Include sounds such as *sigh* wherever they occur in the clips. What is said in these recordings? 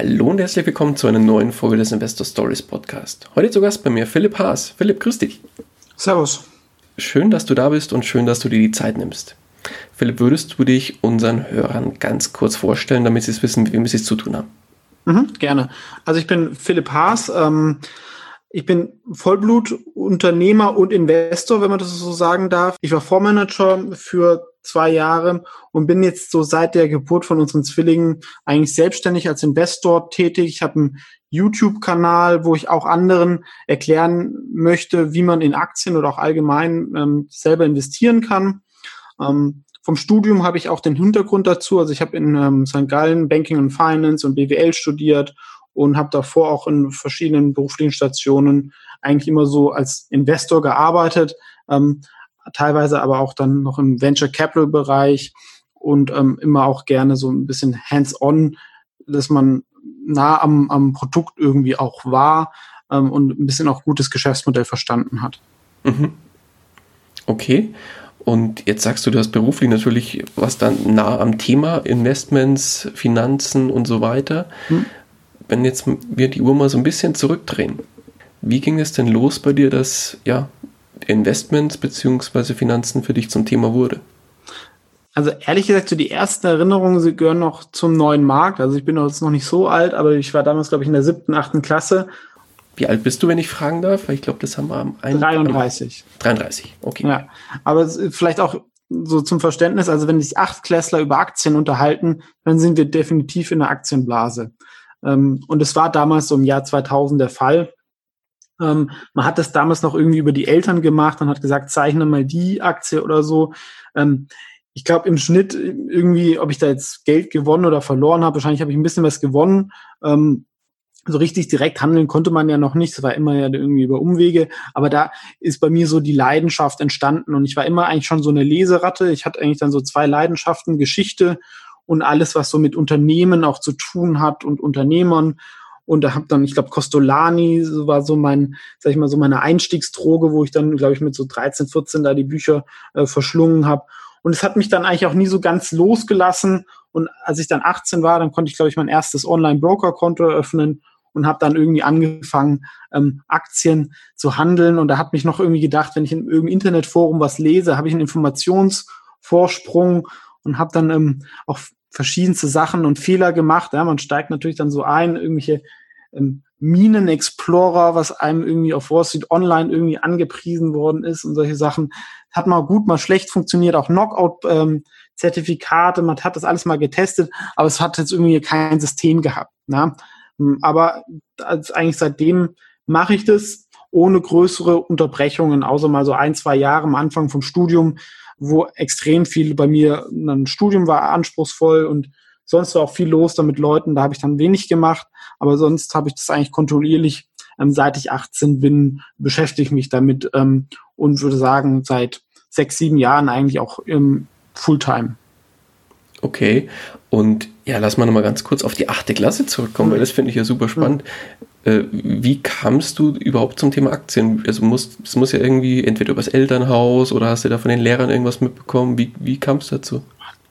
Hallo und herzlich willkommen zu einer neuen Folge des Investor Stories Podcast. Heute zu Gast bei mir Philipp Haas. Philipp, grüß dich. Servus. Schön, dass du da bist und schön, dass du dir die Zeit nimmst. Philipp, würdest du dich unseren Hörern ganz kurz vorstellen, damit sie es wissen, mit wem sie es zu tun haben? Mhm, gerne. Also ich bin Philipp Haas. Ähm, ich bin Vollblutunternehmer und Investor, wenn man das so sagen darf. Ich war Fondsmanager für zwei Jahre und bin jetzt so seit der Geburt von unseren Zwillingen eigentlich selbstständig als Investor tätig. Ich habe einen YouTube-Kanal, wo ich auch anderen erklären möchte, wie man in Aktien oder auch allgemein ähm, selber investieren kann. Ähm, vom Studium habe ich auch den Hintergrund dazu. Also ich habe in ähm, St. Gallen Banking und Finance und BWL studiert und habe davor auch in verschiedenen beruflichen Stationen eigentlich immer so als Investor gearbeitet. Ähm, teilweise aber auch dann noch im Venture Capital Bereich und ähm, immer auch gerne so ein bisschen hands-on, dass man nah am, am Produkt irgendwie auch war ähm, und ein bisschen auch gutes Geschäftsmodell verstanden hat. Mhm. Okay. Und jetzt sagst du, du hast beruflich natürlich was dann nah am Thema Investments, Finanzen und so weiter. Hm. Wenn jetzt wir die Uhr mal so ein bisschen zurückdrehen, wie ging es denn los bei dir, dass ja Investments bzw. Finanzen für dich zum Thema wurde? Also ehrlich gesagt, so die ersten Erinnerungen, sie gehören noch zum neuen Markt. Also ich bin jetzt noch nicht so alt, aber ich war damals, glaube ich, in der siebten, achten Klasse. Wie alt bist du, wenn ich fragen darf? Weil ich glaube, das haben wir am 33. 33, okay. Ja, aber vielleicht auch so zum Verständnis, also wenn sich Achtklässler über Aktien unterhalten, dann sind wir definitiv in der Aktienblase. Ähm, und es war damals so im Jahr 2000 der Fall. Ähm, man hat das damals noch irgendwie über die Eltern gemacht und hat gesagt, zeichne mal die Aktie oder so. Ähm, ich glaube im Schnitt irgendwie, ob ich da jetzt Geld gewonnen oder verloren habe, wahrscheinlich habe ich ein bisschen was gewonnen. Ähm, so richtig direkt handeln konnte man ja noch nicht. Es war immer ja irgendwie über Umwege. Aber da ist bei mir so die Leidenschaft entstanden. Und ich war immer eigentlich schon so eine Leseratte. Ich hatte eigentlich dann so zwei Leidenschaften, Geschichte und alles, was so mit Unternehmen auch zu tun hat und Unternehmern und da habe dann, ich glaube, Costolani war so mein, sag ich mal, so meine Einstiegsdroge, wo ich dann, glaube ich, mit so 13, 14 da die Bücher äh, verschlungen habe. Und es hat mich dann eigentlich auch nie so ganz losgelassen. Und als ich dann 18 war, dann konnte ich, glaube ich, mein erstes Online-Broker-Konto eröffnen und habe dann irgendwie angefangen, ähm, Aktien zu handeln. Und da hat mich noch irgendwie gedacht, wenn ich in irgendeinem Internetforum was lese, habe ich einen Informationsvorsprung und habe dann ähm, auch verschiedenste Sachen und Fehler gemacht. Ja, man steigt natürlich dann so ein, irgendwelche ähm, Minen-Explorer, was einem irgendwie auf Wall Street Online irgendwie angepriesen worden ist und solche Sachen. Hat mal gut, mal schlecht funktioniert, auch Knockout-Zertifikate, ähm, man hat das alles mal getestet, aber es hat jetzt irgendwie kein System gehabt. Ne? Aber als eigentlich seitdem mache ich das ohne größere Unterbrechungen, außer mal so ein, zwei Jahre am Anfang vom Studium, wo extrem viel bei mir, ein Studium war anspruchsvoll und sonst war auch viel los da mit Leuten, da habe ich dann wenig gemacht, aber sonst habe ich das eigentlich kontinuierlich, ähm, seit ich 18 bin, beschäftige ich mich damit ähm, und würde sagen, seit sechs, sieben Jahren eigentlich auch im Fulltime. Okay, und ja, lass mal nochmal ganz kurz auf die achte Klasse zurückkommen, mhm. weil das finde ich ja super spannend. Mhm. Äh, wie kamst du überhaupt zum Thema Aktien? Also muss, es muss ja irgendwie entweder übers Elternhaus oder hast du da von den Lehrern irgendwas mitbekommen? Wie, wie kam es dazu?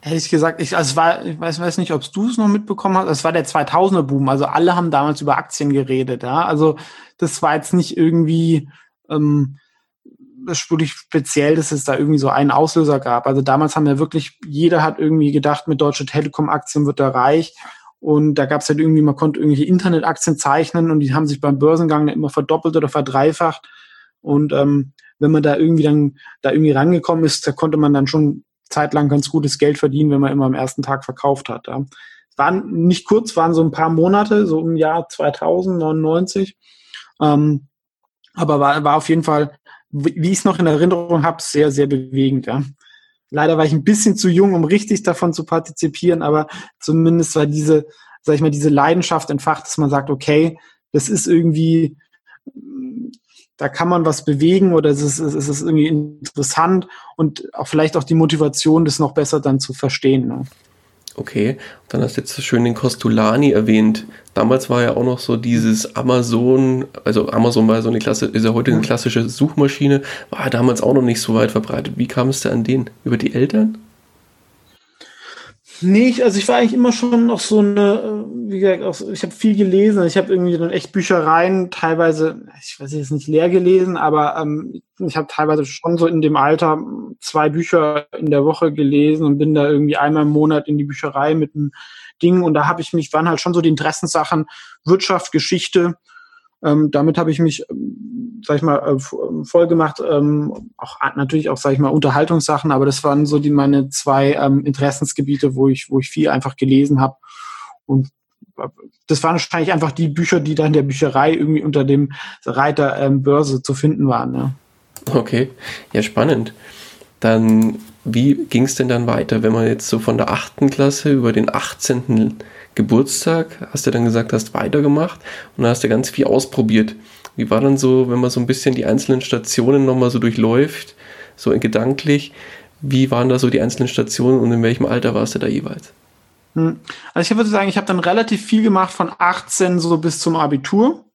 Ehrlich gesagt, ich, also es war, ich weiß, weiß nicht, ob du es noch mitbekommen hast. Es war der 2000er Boom. Also alle haben damals über Aktien geredet. Ja, also das war jetzt nicht irgendwie ähm, wirklich speziell, dass es da irgendwie so einen Auslöser gab. Also damals haben ja wirklich jeder hat irgendwie gedacht, mit Deutsche Telekom Aktien wird er reich. Und da gab es halt irgendwie, man konnte irgendwelche Internetaktien zeichnen und die haben sich beim Börsengang immer verdoppelt oder verdreifacht. Und ähm, wenn man da irgendwie dann da irgendwie rangekommen ist, da konnte man dann schon zeitlang ganz gutes Geld verdienen, wenn man immer am ersten Tag verkauft hat. Ja. Waren nicht kurz, waren so ein paar Monate, so im Jahr 2099. Ähm, aber war, war auf jeden Fall, wie ich es noch in Erinnerung habe, sehr, sehr bewegend. Ja. Leider war ich ein bisschen zu jung, um richtig davon zu partizipieren, aber zumindest war diese, sag ich mal, diese Leidenschaft entfacht, dass man sagt, okay, das ist irgendwie, da kann man was bewegen oder es ist, es ist irgendwie interessant und auch vielleicht auch die Motivation, das noch besser dann zu verstehen. Ne? Okay, dann hast du jetzt so schön den Costolani erwähnt. Damals war ja auch noch so dieses Amazon, also Amazon war so eine Klasse, ist ja heute eine klassische Suchmaschine, war damals auch noch nicht so weit verbreitet. Wie kam es da an den? Über die Eltern? Nee, ich, also ich war eigentlich immer schon noch so eine, äh, wie gesagt, auch, ich habe viel gelesen. Ich habe irgendwie dann echt Büchereien teilweise, ich weiß jetzt nicht leer gelesen, aber ähm, ich habe teilweise schon so in dem Alter zwei Bücher in der Woche gelesen und bin da irgendwie einmal im Monat in die Bücherei mit einem Ding und da habe ich mich, waren halt schon so die Interessenssachen Wirtschaft, Geschichte. Ähm, damit habe ich mich sag ich mal, äh, voll gemacht. Ähm, auch natürlich auch, sag ich mal, Unterhaltungssachen, aber das waren so die meine zwei ähm, Interessensgebiete, wo ich, wo ich viel einfach gelesen habe. Und äh, das waren wahrscheinlich einfach die Bücher, die dann in der Bücherei irgendwie unter dem Reiter ähm, Börse zu finden waren. Ja. Okay, ja, spannend. Dann, wie ging es denn dann weiter, wenn man jetzt so von der achten Klasse über den 18. Geburtstag, hast du dann gesagt, hast weitergemacht und dann hast du ganz viel ausprobiert. Wie war dann so, wenn man so ein bisschen die einzelnen Stationen nochmal so durchläuft, so gedanklich, wie waren da so die einzelnen Stationen und in welchem Alter warst du da jeweils? Hm. Also ich würde sagen, ich habe dann relativ viel gemacht von 18 so bis zum Abitur.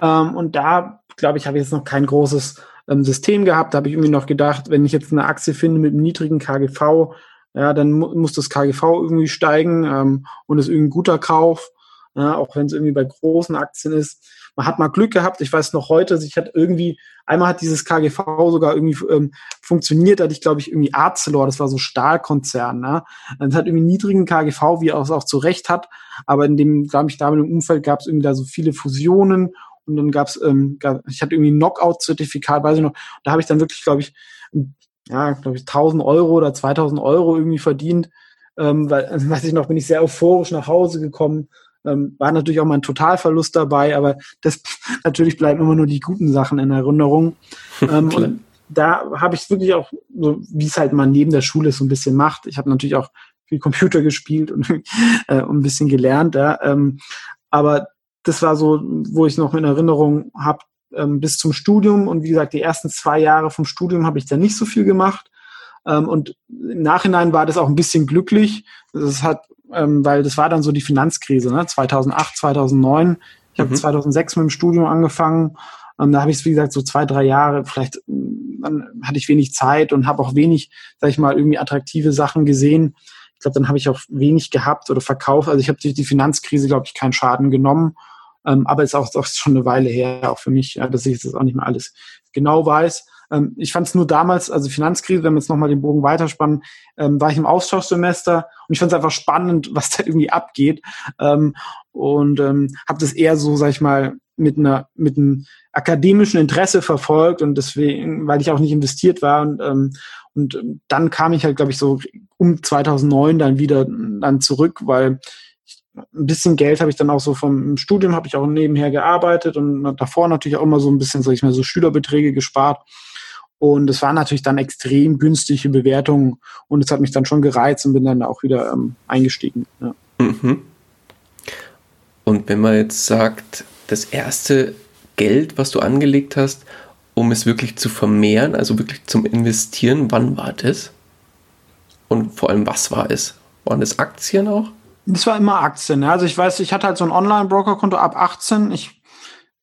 Ähm, und da, glaube ich, habe ich jetzt noch kein großes ähm, System gehabt. Da habe ich irgendwie noch gedacht, wenn ich jetzt eine Aktie finde mit einem niedrigen KGV, ja, dann mu muss das KGV irgendwie steigen ähm, und ist irgendwie ein guter Kauf, auch wenn es irgendwie bei großen Aktien ist. Man hat mal Glück gehabt. Ich weiß noch heute, ich hatte irgendwie, einmal hat dieses KGV sogar irgendwie ähm, funktioniert, da hatte ich, glaube ich, irgendwie Arcelor, das war so Stahlkonzern, ne? Das hat irgendwie niedrigen KGV, wie er es auch zu Recht hat. Aber in dem, glaube ich, damaligen Umfeld gab es irgendwie da so viele Fusionen und dann gab's, ähm, gab, ich hatte irgendwie ein Knockout-Zertifikat, weiß ich noch. Da habe ich dann wirklich, glaube ich, ja, glaube ich, 1000 Euro oder 2000 Euro irgendwie verdient. Ähm, weil, *laughs* weiß ich noch, bin ich sehr euphorisch nach Hause gekommen ähm, war natürlich auch mal ein Totalverlust dabei, aber das *laughs* natürlich bleiben immer nur die guten Sachen in Erinnerung. *laughs* Ähm, und da habe ich wirklich auch, so wie es halt mal neben der Schule so ein bisschen macht. Ich habe natürlich auch viel Computer gespielt und, *laughs* äh, ein bisschen gelernt, ja. Ähm, aber das war so, wo ich noch in Erinnerung habe, ähm, bis zum Studium. Und wie gesagt, die ersten zwei Jahre vom Studium habe ich da nicht so viel gemacht. Ähm, und im Nachhinein war das auch ein bisschen glücklich. Das hat ähm, weil das war dann so die Finanzkrise, ne? 2008, 2009. Ich habe mhm. 2006 mit dem Studium angefangen. Ähm, da habe ich es, wie gesagt, so zwei, drei Jahre, vielleicht dann hatte ich wenig Zeit und habe auch wenig, sag ich mal, irgendwie attraktive Sachen gesehen. Ich glaube, dann habe ich auch wenig gehabt oder verkauft. Also ich habe durch die Finanzkrise, glaube ich, keinen Schaden genommen. Ähm, aber ist auch, auch schon eine Weile her, auch für mich, ja, dass ich das auch nicht mehr alles genau weiß. Ähm, ich fand es nur damals, also Finanzkrise, wenn wir jetzt nochmal den Bogen weiterspannen, ähm, war ich im Austauschsemester und ich fand es einfach spannend, *laughs* was da irgendwie abgeht. Ähm, und ähm, habe das eher so, sag ich mal, mit einer mit einem akademischen Interesse verfolgt und deswegen, weil ich auch nicht investiert war und ähm, und dann kam ich halt, glaube ich, so um 2009 dann wieder dann zurück, weil ein bisschen Geld habe ich dann auch so vom Studium habe ich auch nebenher gearbeitet und davor natürlich auch immer so ein bisschen, sag ich mal, so Schülerbeträge gespart. Und es waren natürlich dann extrem günstige Bewertungen und es hat mich dann schon gereizt und bin dann auch wieder ähm, eingestiegen. Ja. Mhm. Und wenn man jetzt sagt, das erste Geld, was du angelegt hast, um es wirklich zu vermehren, also wirklich zum Investieren, wann war das? Und vor allem, was war es? Waren das Aktien auch? Das war immer Aktien. Also ich weiß, ich hatte halt so ein Online-Broker-Konto ab 18. Ich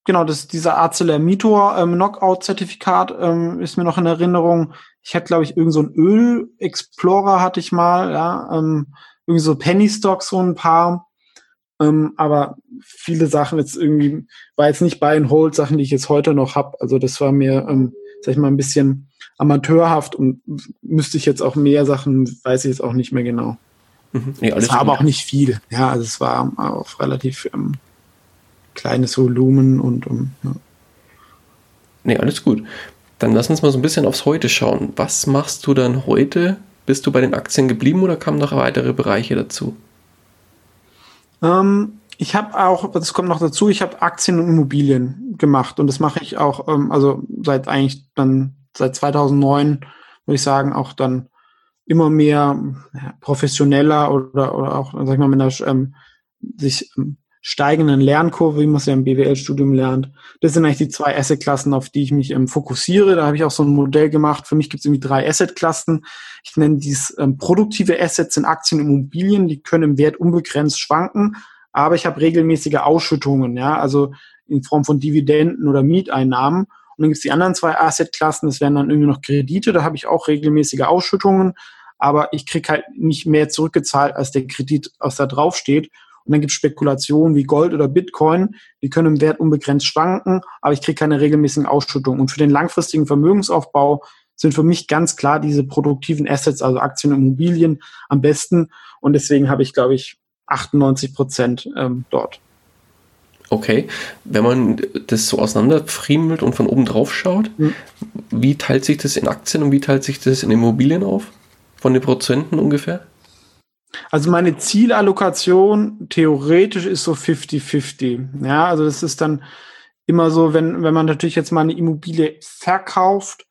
genau, das, dieser ArcelorMittor ähm, Knockout-Zertifikat ähm, ist mir noch in Erinnerung. Ich hatte, glaube ich, irgend so ein Öl-Explorer hatte ich mal, ja, ähm, irgendwie so Penny Stocks, so ein paar. Ähm, aber viele Sachen jetzt irgendwie, war jetzt nicht Buy and Hold Sachen, die ich jetzt heute noch habe. Also das war mir, ähm, sag ich mal, ein bisschen amateurhaft und müsste ich jetzt auch mehr Sachen, weiß ich jetzt auch nicht mehr genau. Mhm. Nee, es war aber auch nicht viel. Ja, also es war auch relativ ähm, kleines Volumen und um, ja. Nee, alles gut. Dann lass uns mal so ein bisschen aufs Heute schauen. Was machst du dann heute? Bist du bei den Aktien geblieben oder kamen noch weitere Bereiche dazu? Ähm, ich habe auch, das kommt noch dazu, ich habe Aktien und Immobilien gemacht und das mache ich auch, ähm, also seit eigentlich dann seit 2009 würde ich sagen auch dann immer mehr ja, professioneller oder, oder auch, sag ich mal, mit einer ähm, sich ähm, steigenden Lernkurve, wie man es ja im BWL-Studium lernt. Das sind eigentlich die zwei Asset-Klassen, auf die ich mich ähm, fokussiere. Da habe ich auch so ein Modell gemacht. Für mich gibt es irgendwie drei Asset-Klassen. Ich nenne dies ähm, produktive Assets in Aktien und Immobilien. Die können im Wert unbegrenzt schwanken, aber ich habe regelmäßige Ausschüttungen, ja, also in Form von Dividenden oder Mieteinnahmen. Und dann gibt es die anderen zwei Asset-Klassen, das wären dann irgendwie noch Kredite, da habe ich auch regelmäßige Ausschüttungen, aber ich kriege halt nicht mehr zurückgezahlt, als der Kredit, aus da draufsteht. Und dann gibt es Spekulationen wie Gold oder Bitcoin, die können im Wert unbegrenzt schwanken, aber ich kriege keine regelmäßigen Ausschüttungen. Und für den langfristigen Vermögensaufbau sind für mich ganz klar diese produktiven Assets, also Aktien und Immobilien, am besten. Und deswegen habe ich, glaube ich, 98 Prozent ähm, dort. Okay, wenn man das so auseinanderfriemelt und von oben drauf schaut, mhm. wie teilt sich das in Aktien und wie teilt sich das in Immobilien auf? Von den Prozenten ungefähr? Also meine Zielallokation theoretisch ist so 50-50. Ja, also das ist dann immer so, wenn, wenn man natürlich jetzt mal eine Immobilie verkauft,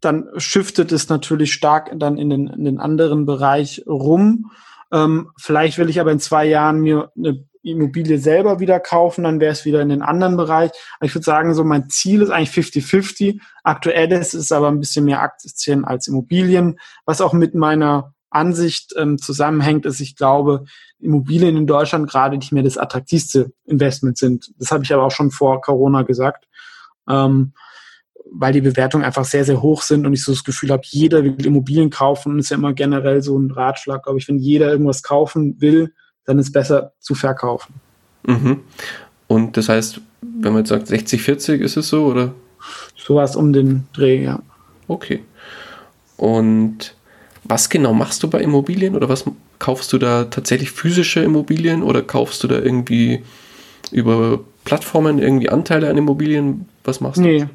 dann shiftet es natürlich stark dann in den, in den anderen Bereich rum. Ähm, vielleicht will ich aber in zwei Jahren mir eine Immobilie selber wieder kaufen, dann wäre es wieder in den anderen Bereich. Aber ich würde sagen, so mein Ziel ist eigentlich 50-50. Aktuell ist es aber ein bisschen mehr Aktien als Immobilien, was auch mit meiner Ansicht ähm, zusammenhängt, ist, ich glaube, Immobilien in Deutschland gerade nicht mehr das attraktivste Investment sind. Das habe ich aber auch schon vor Corona gesagt. Ähm, weil die Bewertungen einfach sehr, sehr hoch sind und ich so das Gefühl habe, jeder will Immobilien kaufen und ist ja immer generell so ein Ratschlag, glaube ich, wenn jeder irgendwas kaufen will, dann ist es besser zu verkaufen. Mhm. Und das heißt, wenn man jetzt sagt 60, 40, ist es so, oder? Sowas um den Dreh, ja. Okay. Und was genau machst du bei Immobilien oder was kaufst du da tatsächlich physische Immobilien oder kaufst du da irgendwie über Plattformen irgendwie Anteile an Immobilien? Was machst du? Nee,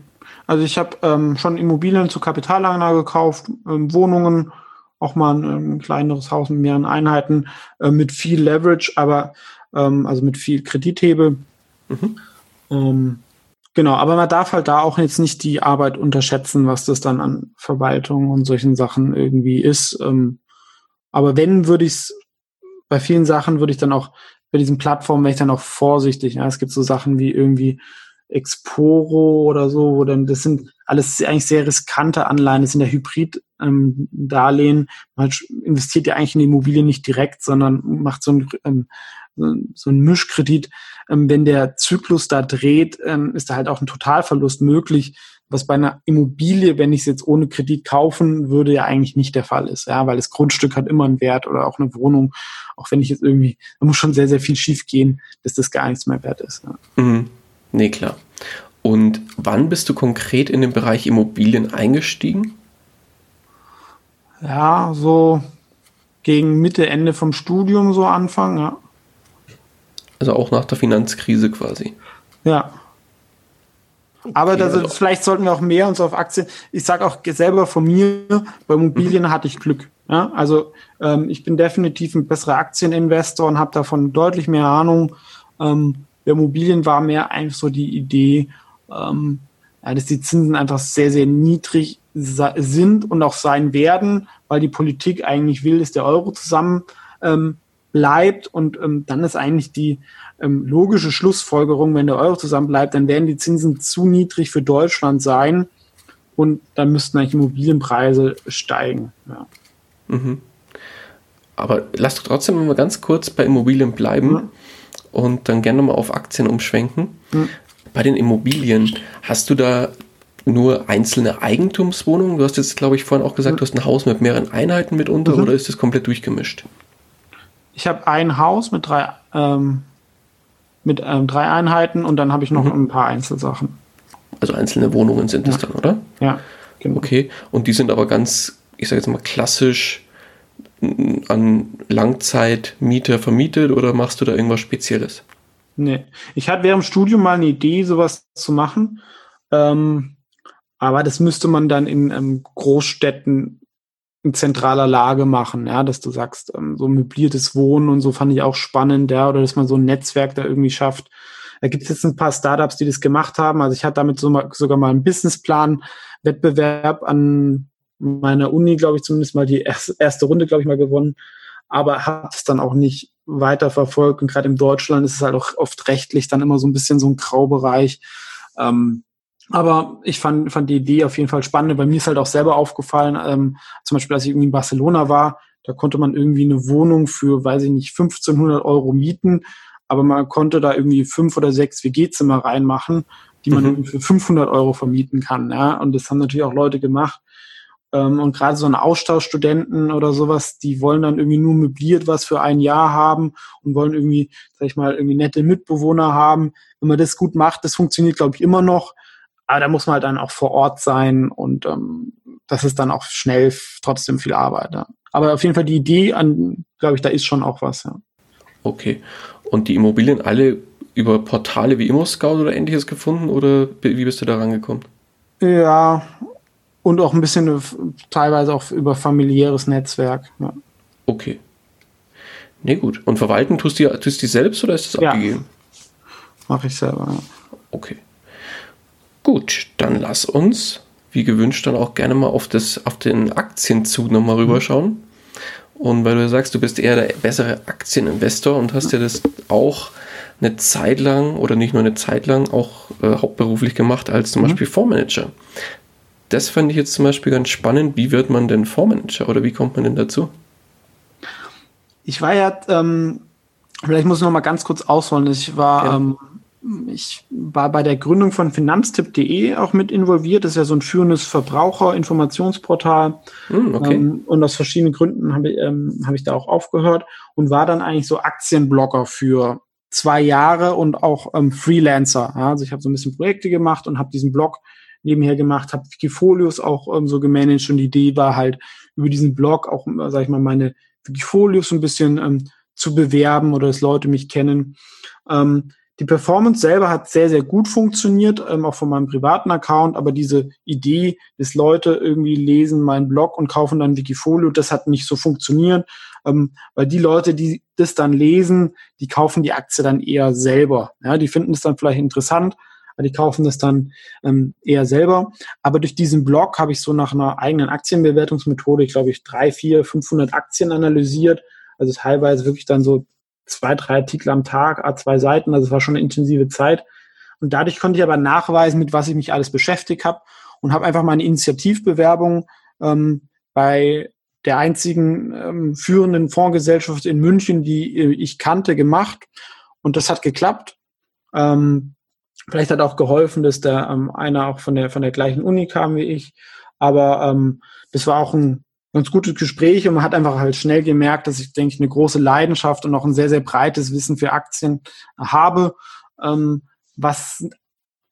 also ich habe ähm, schon Immobilien zur Kapitalanlage gekauft, ähm, Wohnungen, auch mal ein, ein, kleineres Haus mit mehreren Einheiten, äh, mit viel Leverage, aber ähm, also mit viel Kredithebel. Mhm. Genau, aber man darf halt da auch jetzt nicht die Arbeit unterschätzen, was das dann an Verwaltung und solchen Sachen irgendwie ist. Ähm, aber wenn, würde ich es, bei vielen Sachen würde ich dann auch, bei diesen Plattformen wäre ich dann auch vorsichtig. Ja, es gibt so Sachen wie irgendwie Exporo oder so, wo dann, das sind alles eigentlich sehr riskante Anleihen, das sind ja Hybrid-Darlehen. Ähm, Man investiert ja eigentlich in die Immobilie nicht direkt, sondern macht so ein, ähm, so Mischkredit. Ähm, wenn der Zyklus da dreht, ähm, ist da halt auch ein Totalverlust möglich, was bei einer Immobilie, wenn ich es jetzt ohne Kredit kaufen würde, ja eigentlich nicht der Fall ist, ja, weil das Grundstück hat immer einen Wert oder auch eine Wohnung, auch wenn ich jetzt irgendwie, da muss schon sehr, sehr viel schief gehen, dass das gar nichts mehr wert ist. Ja. Mhm. Nee, klar. Und wann bist du konkret in den Bereich Immobilien eingestiegen? Ja, so gegen Mitte, Ende vom Studium, so Anfang, ja. Also auch nach der Finanzkrise quasi. Ja. Okay, Aber das, also vielleicht sollten wir auch mehr uns auf Aktien. Ich sage auch selber von mir, bei Immobilien mhm. hatte ich Glück. Ja, also ähm, ich bin definitiv ein besserer Aktieninvestor und habe davon deutlich mehr Ahnung. Ähm, bei Immobilien war mehr einfach so die Idee, ähm, ja, dass die Zinsen einfach sehr, sehr niedrig sind und auch sein werden, weil die Politik eigentlich will, dass der Euro zusammen ähm, bleibt und ähm, dann ist eigentlich die ähm, logische Schlussfolgerung, wenn der Euro zusammen bleibt, dann werden die Zinsen zu niedrig für Deutschland sein und dann müssten eigentlich Immobilienpreise steigen. Ja. Mhm. Aber lass doch trotzdem mal ganz kurz bei Immobilien bleiben. Mhm und dann gerne mal auf Aktien umschwenken. Mhm. Bei den Immobilien, hast du da nur einzelne Eigentumswohnungen? Du hast jetzt, glaube ich, vorhin auch gesagt, du hast ein Haus mit mehreren Einheiten mitunter mhm. oder ist das komplett durchgemischt? Ich habe ein Haus mit drei, ähm, mit ähm, drei Einheiten und dann habe ich noch mhm. ein paar Einzelsachen. Also einzelne Wohnungen sind es dann, oder? Ja, genau. Okay, und die sind aber ganz, ich sage jetzt mal klassisch an Langzeitmieter vermietet oder machst du da irgendwas Spezielles? Nee, ich hatte während dem Studium mal eine Idee, sowas zu machen. Ähm, aber das müsste man dann in ähm, Großstädten in zentraler Lage machen, ja, dass du sagst, ähm, so möbliertes Wohnen und so fand ich auch spannend, ja, oder dass man so ein Netzwerk da irgendwie schafft. Da gibt es jetzt ein paar Startups, die das gemacht haben. Also ich hatte damit so mal, sogar mal einen Businessplan-Wettbewerb an meiner Uni, glaube ich, zumindest mal die erste Runde, glaube ich, mal gewonnen, aber habe es dann auch nicht weiter verfolgt. Und gerade in Deutschland ist es halt auch oft rechtlich dann immer so ein bisschen so ein Graubereich. Ähm, aber ich fand, fand die Idee auf jeden Fall spannend, weil mir ist halt auch selber aufgefallen, ähm, zum Beispiel, als ich irgendwie in Barcelona war, da konnte man irgendwie eine Wohnung für, weiß ich nicht, 1500 Euro mieten, aber man konnte da irgendwie fünf oder sechs WG-Zimmer reinmachen, die man mhm. für 500 Euro vermieten kann. Ja? Und das haben natürlich auch Leute gemacht. Ähm, und gerade so eine Austauschstudenten oder sowas, die wollen dann irgendwie nur möbliert was für ein Jahr haben und wollen irgendwie, sag ich mal, irgendwie nette Mitbewohner haben. Wenn man das gut macht, das funktioniert, glaube ich, immer noch. Aber da muss man halt dann auch vor Ort sein und ähm, das ist dann auch schnell trotzdem viel Arbeit. Ja. Aber auf jeden Fall die Idee an, glaube ich, da ist schon auch was, ja. Okay. Und die Immobilien alle über Portale wie ImmoScout oder ähnliches gefunden oder wie bist du da rangekommen? Ja, und auch ein bisschen teilweise auch über familiäres Netzwerk. Ja. Okay. Nee, gut. Und verwalten tust du, tust du selbst oder ist das ja. abgegeben? Mache ich selber, ja. Okay. Gut, dann lass uns, wie gewünscht, dann auch gerne mal auf, das, auf den Aktienzug nochmal rüberschauen. Und weil du sagst, du bist eher der bessere Aktieninvestor und hast ja das auch eine Zeit lang oder nicht nur eine Zeit lang auch äh, hauptberuflich gemacht als zum mhm. Beispiel Fondsmanager. Das fand ich jetzt zum Beispiel ganz spannend. Wie wird man denn Fondsmanager oder wie kommt man denn dazu? Ich war ja, ähm, vielleicht muss ich noch mal ganz kurz ausholen. Ich war ja. ähm, ich war bei der Gründung von finanztipp.de auch mit involviert. Das ist ja so ein führendes Verbraucherinformationsportal. Mm, okay. Ähm, und aus verschiedenen Gründen habe ich, ähm, hab ich da auch aufgehört und war dann eigentlich so Aktienblogger für zwei Jahre und auch ähm, Freelancer. Ja, also ich habe so ein bisschen Projekte gemacht und habe diesen Blog nebenher gemacht, habe Wikifolios auch ähm, so gemanagt und die Idee war halt über diesen Blog auch, sag ich mal, meine Wikifolios ein bisschen ähm, zu bewerben oder dass Leute mich kennen. Ähm, die Performance selber hat sehr, sehr gut funktioniert, ähm, auch von meinem privaten Account, aber diese Idee, dass Leute irgendwie lesen meinen Blog und kaufen dann Wikifolio, das hat nicht so funktioniert, ähm, weil die Leute, die das dann lesen, die kaufen die Aktie dann eher selber. Ja, die finden es dann vielleicht interessant, aber die kaufen das dann ähm, eher selber. Aber durch diesen Blog habe ich so nach einer eigenen Aktienbewertungsmethode, ich glaube ich, drei, vier, 500 Aktien analysiert, also teilweise wirklich dann so zwei, drei Artikel am Tag, A2 Seiten, also es war schon eine intensive Zeit. Und dadurch konnte ich aber nachweisen, mit was ich mich alles beschäftigt habe und habe einfach meine Initiativbewerbung ähm, bei der einzigen ähm, führenden Fondsgesellschaft in München, die äh, ich kannte, gemacht. Und das hat geklappt. Ähm, vielleicht hat auch geholfen, dass da ähm, einer auch von der, von der gleichen Uni kam wie ich. Aber ähm, das war auch ein ganz gutes Gespräch und man hat einfach halt schnell gemerkt, dass ich, denke ich, eine große Leidenschaft und auch ein sehr, sehr breites Wissen für Aktien habe, ähm, was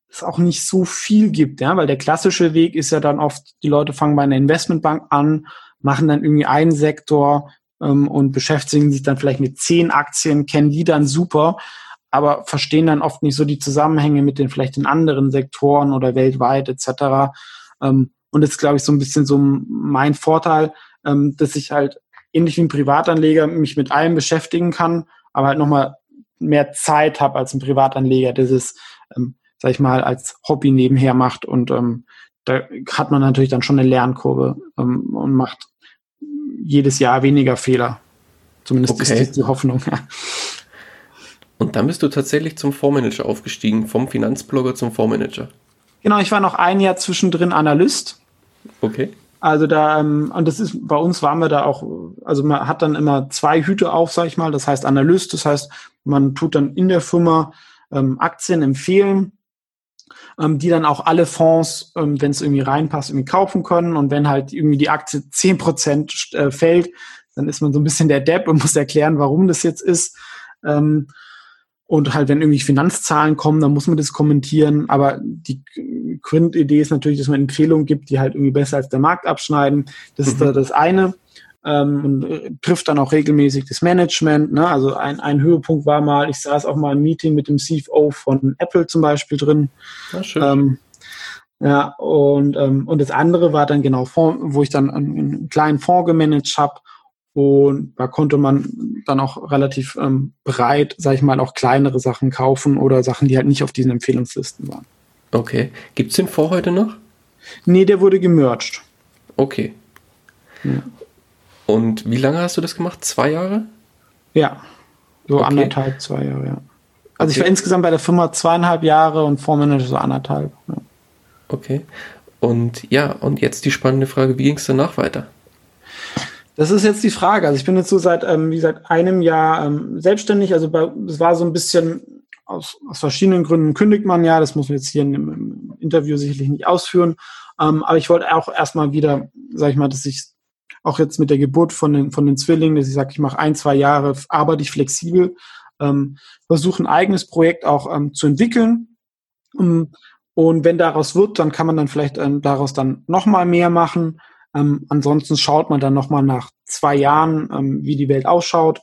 es auch nicht so viel gibt, ja, weil der klassische Weg ist ja dann oft, die Leute fangen bei einer Investmentbank an, machen dann irgendwie einen Sektor ähm, und beschäftigen sich dann vielleicht mit zehn Aktien, kennen die dann super, aber verstehen dann oft nicht so die Zusammenhänge mit den vielleicht den anderen Sektoren oder weltweit etc. Ähm, und das ist, glaube ich, so ein bisschen so mein Vorteil, ähm, dass ich halt ähnlich wie ein Privatanleger mich mit allem beschäftigen kann, aber halt nochmal mehr Zeit habe als ein Privatanleger, der es, ähm, sag ich mal, als Hobby nebenher macht. Und ähm, da hat man natürlich dann schon eine Lernkurve ähm, und macht jedes Jahr weniger Fehler. Zumindest okay. ist die Hoffnung. *laughs* Und dann bist du tatsächlich zum Fondsmanager aufgestiegen, vom Finanzblogger zum Fondsmanager. Genau, ich war noch ein Jahr zwischendrin Analyst. Okay. Also da, ähm, und das ist, bei uns waren wir da auch, also man hat dann immer zwei Hüte auf, sag ich mal, das heißt Analyst, das heißt, man tut dann in der Firma ähm, Aktien empfehlen ähm, die dann auch alle Fonds, ähm, wenn es irgendwie reinpasst, irgendwie kaufen können. Und wenn halt irgendwie die Aktie zehn Prozent äh, fällt, dann ist man so ein bisschen der Depp und *laughs* muss erklären, warum das jetzt ist. Ähm, und halt, wenn irgendwie Finanzzahlen kommen, dann muss man das kommentieren. Aber die Grundidee ist natürlich, dass man Empfehlungen gibt, die halt irgendwie besser als der Markt abschneiden. Das mhm. ist da das eine ähm, und äh, trifft dann auch regelmäßig das Management. Ne? Also ein, ein Höhepunkt war mal, ich saß auch mal im Meeting mit dem CFO von Apple zum Beispiel drin. Ja, schön. Ähm, ja, und, ähm, und das andere war dann genau, Fonds, wo ich dann einen, einen kleinen Fonds gemanagt habe. Und da konnte man dann auch relativ ähm, breit, sag ich mal, auch kleinere Sachen kaufen oder Sachen, die halt nicht auf diesen Empfehlungslisten waren. Okay. Gibt es den Fonds heute noch? Nee, der wurde gemerged. Okay. Ja. Und wie lange hast du das gemacht? Zwei Jahre? Ja, so okay. anderthalb, zwei Jahre, ja. Also okay. ich war insgesamt bei der Firma zweieinhalb Jahre und Fondsmanager so anderthalb. Ja. Okay. Und ja, und jetzt die spannende Frage, wie ging es danach weiter? Das ist jetzt die Frage. Also ich bin jetzt so seit, ähm, wie seit einem Jahr ähm, selbstständig. Also es war so ein bisschen aus, aus verschiedenen Gründen kündigt man ja. Das muss man jetzt hier im, im Interview sicherlich nicht ausführen. Ähm, aber ich wollte auch erstmal wieder, sag ich mal, dass ich auch jetzt mit der Geburt von den, von den Zwillingen, dass ich sage, ich mache ein, zwei Jahre, arbeite ich flexibel, ähm, versuche ein eigenes Projekt auch ähm, zu entwickeln. Um, und wenn daraus wird, dann kann man dann vielleicht ähm, daraus dann nochmal mehr machen. Ähm, ansonsten schaut man dann nochmal nach zwei Jahren, ähm, wie die Welt ausschaut.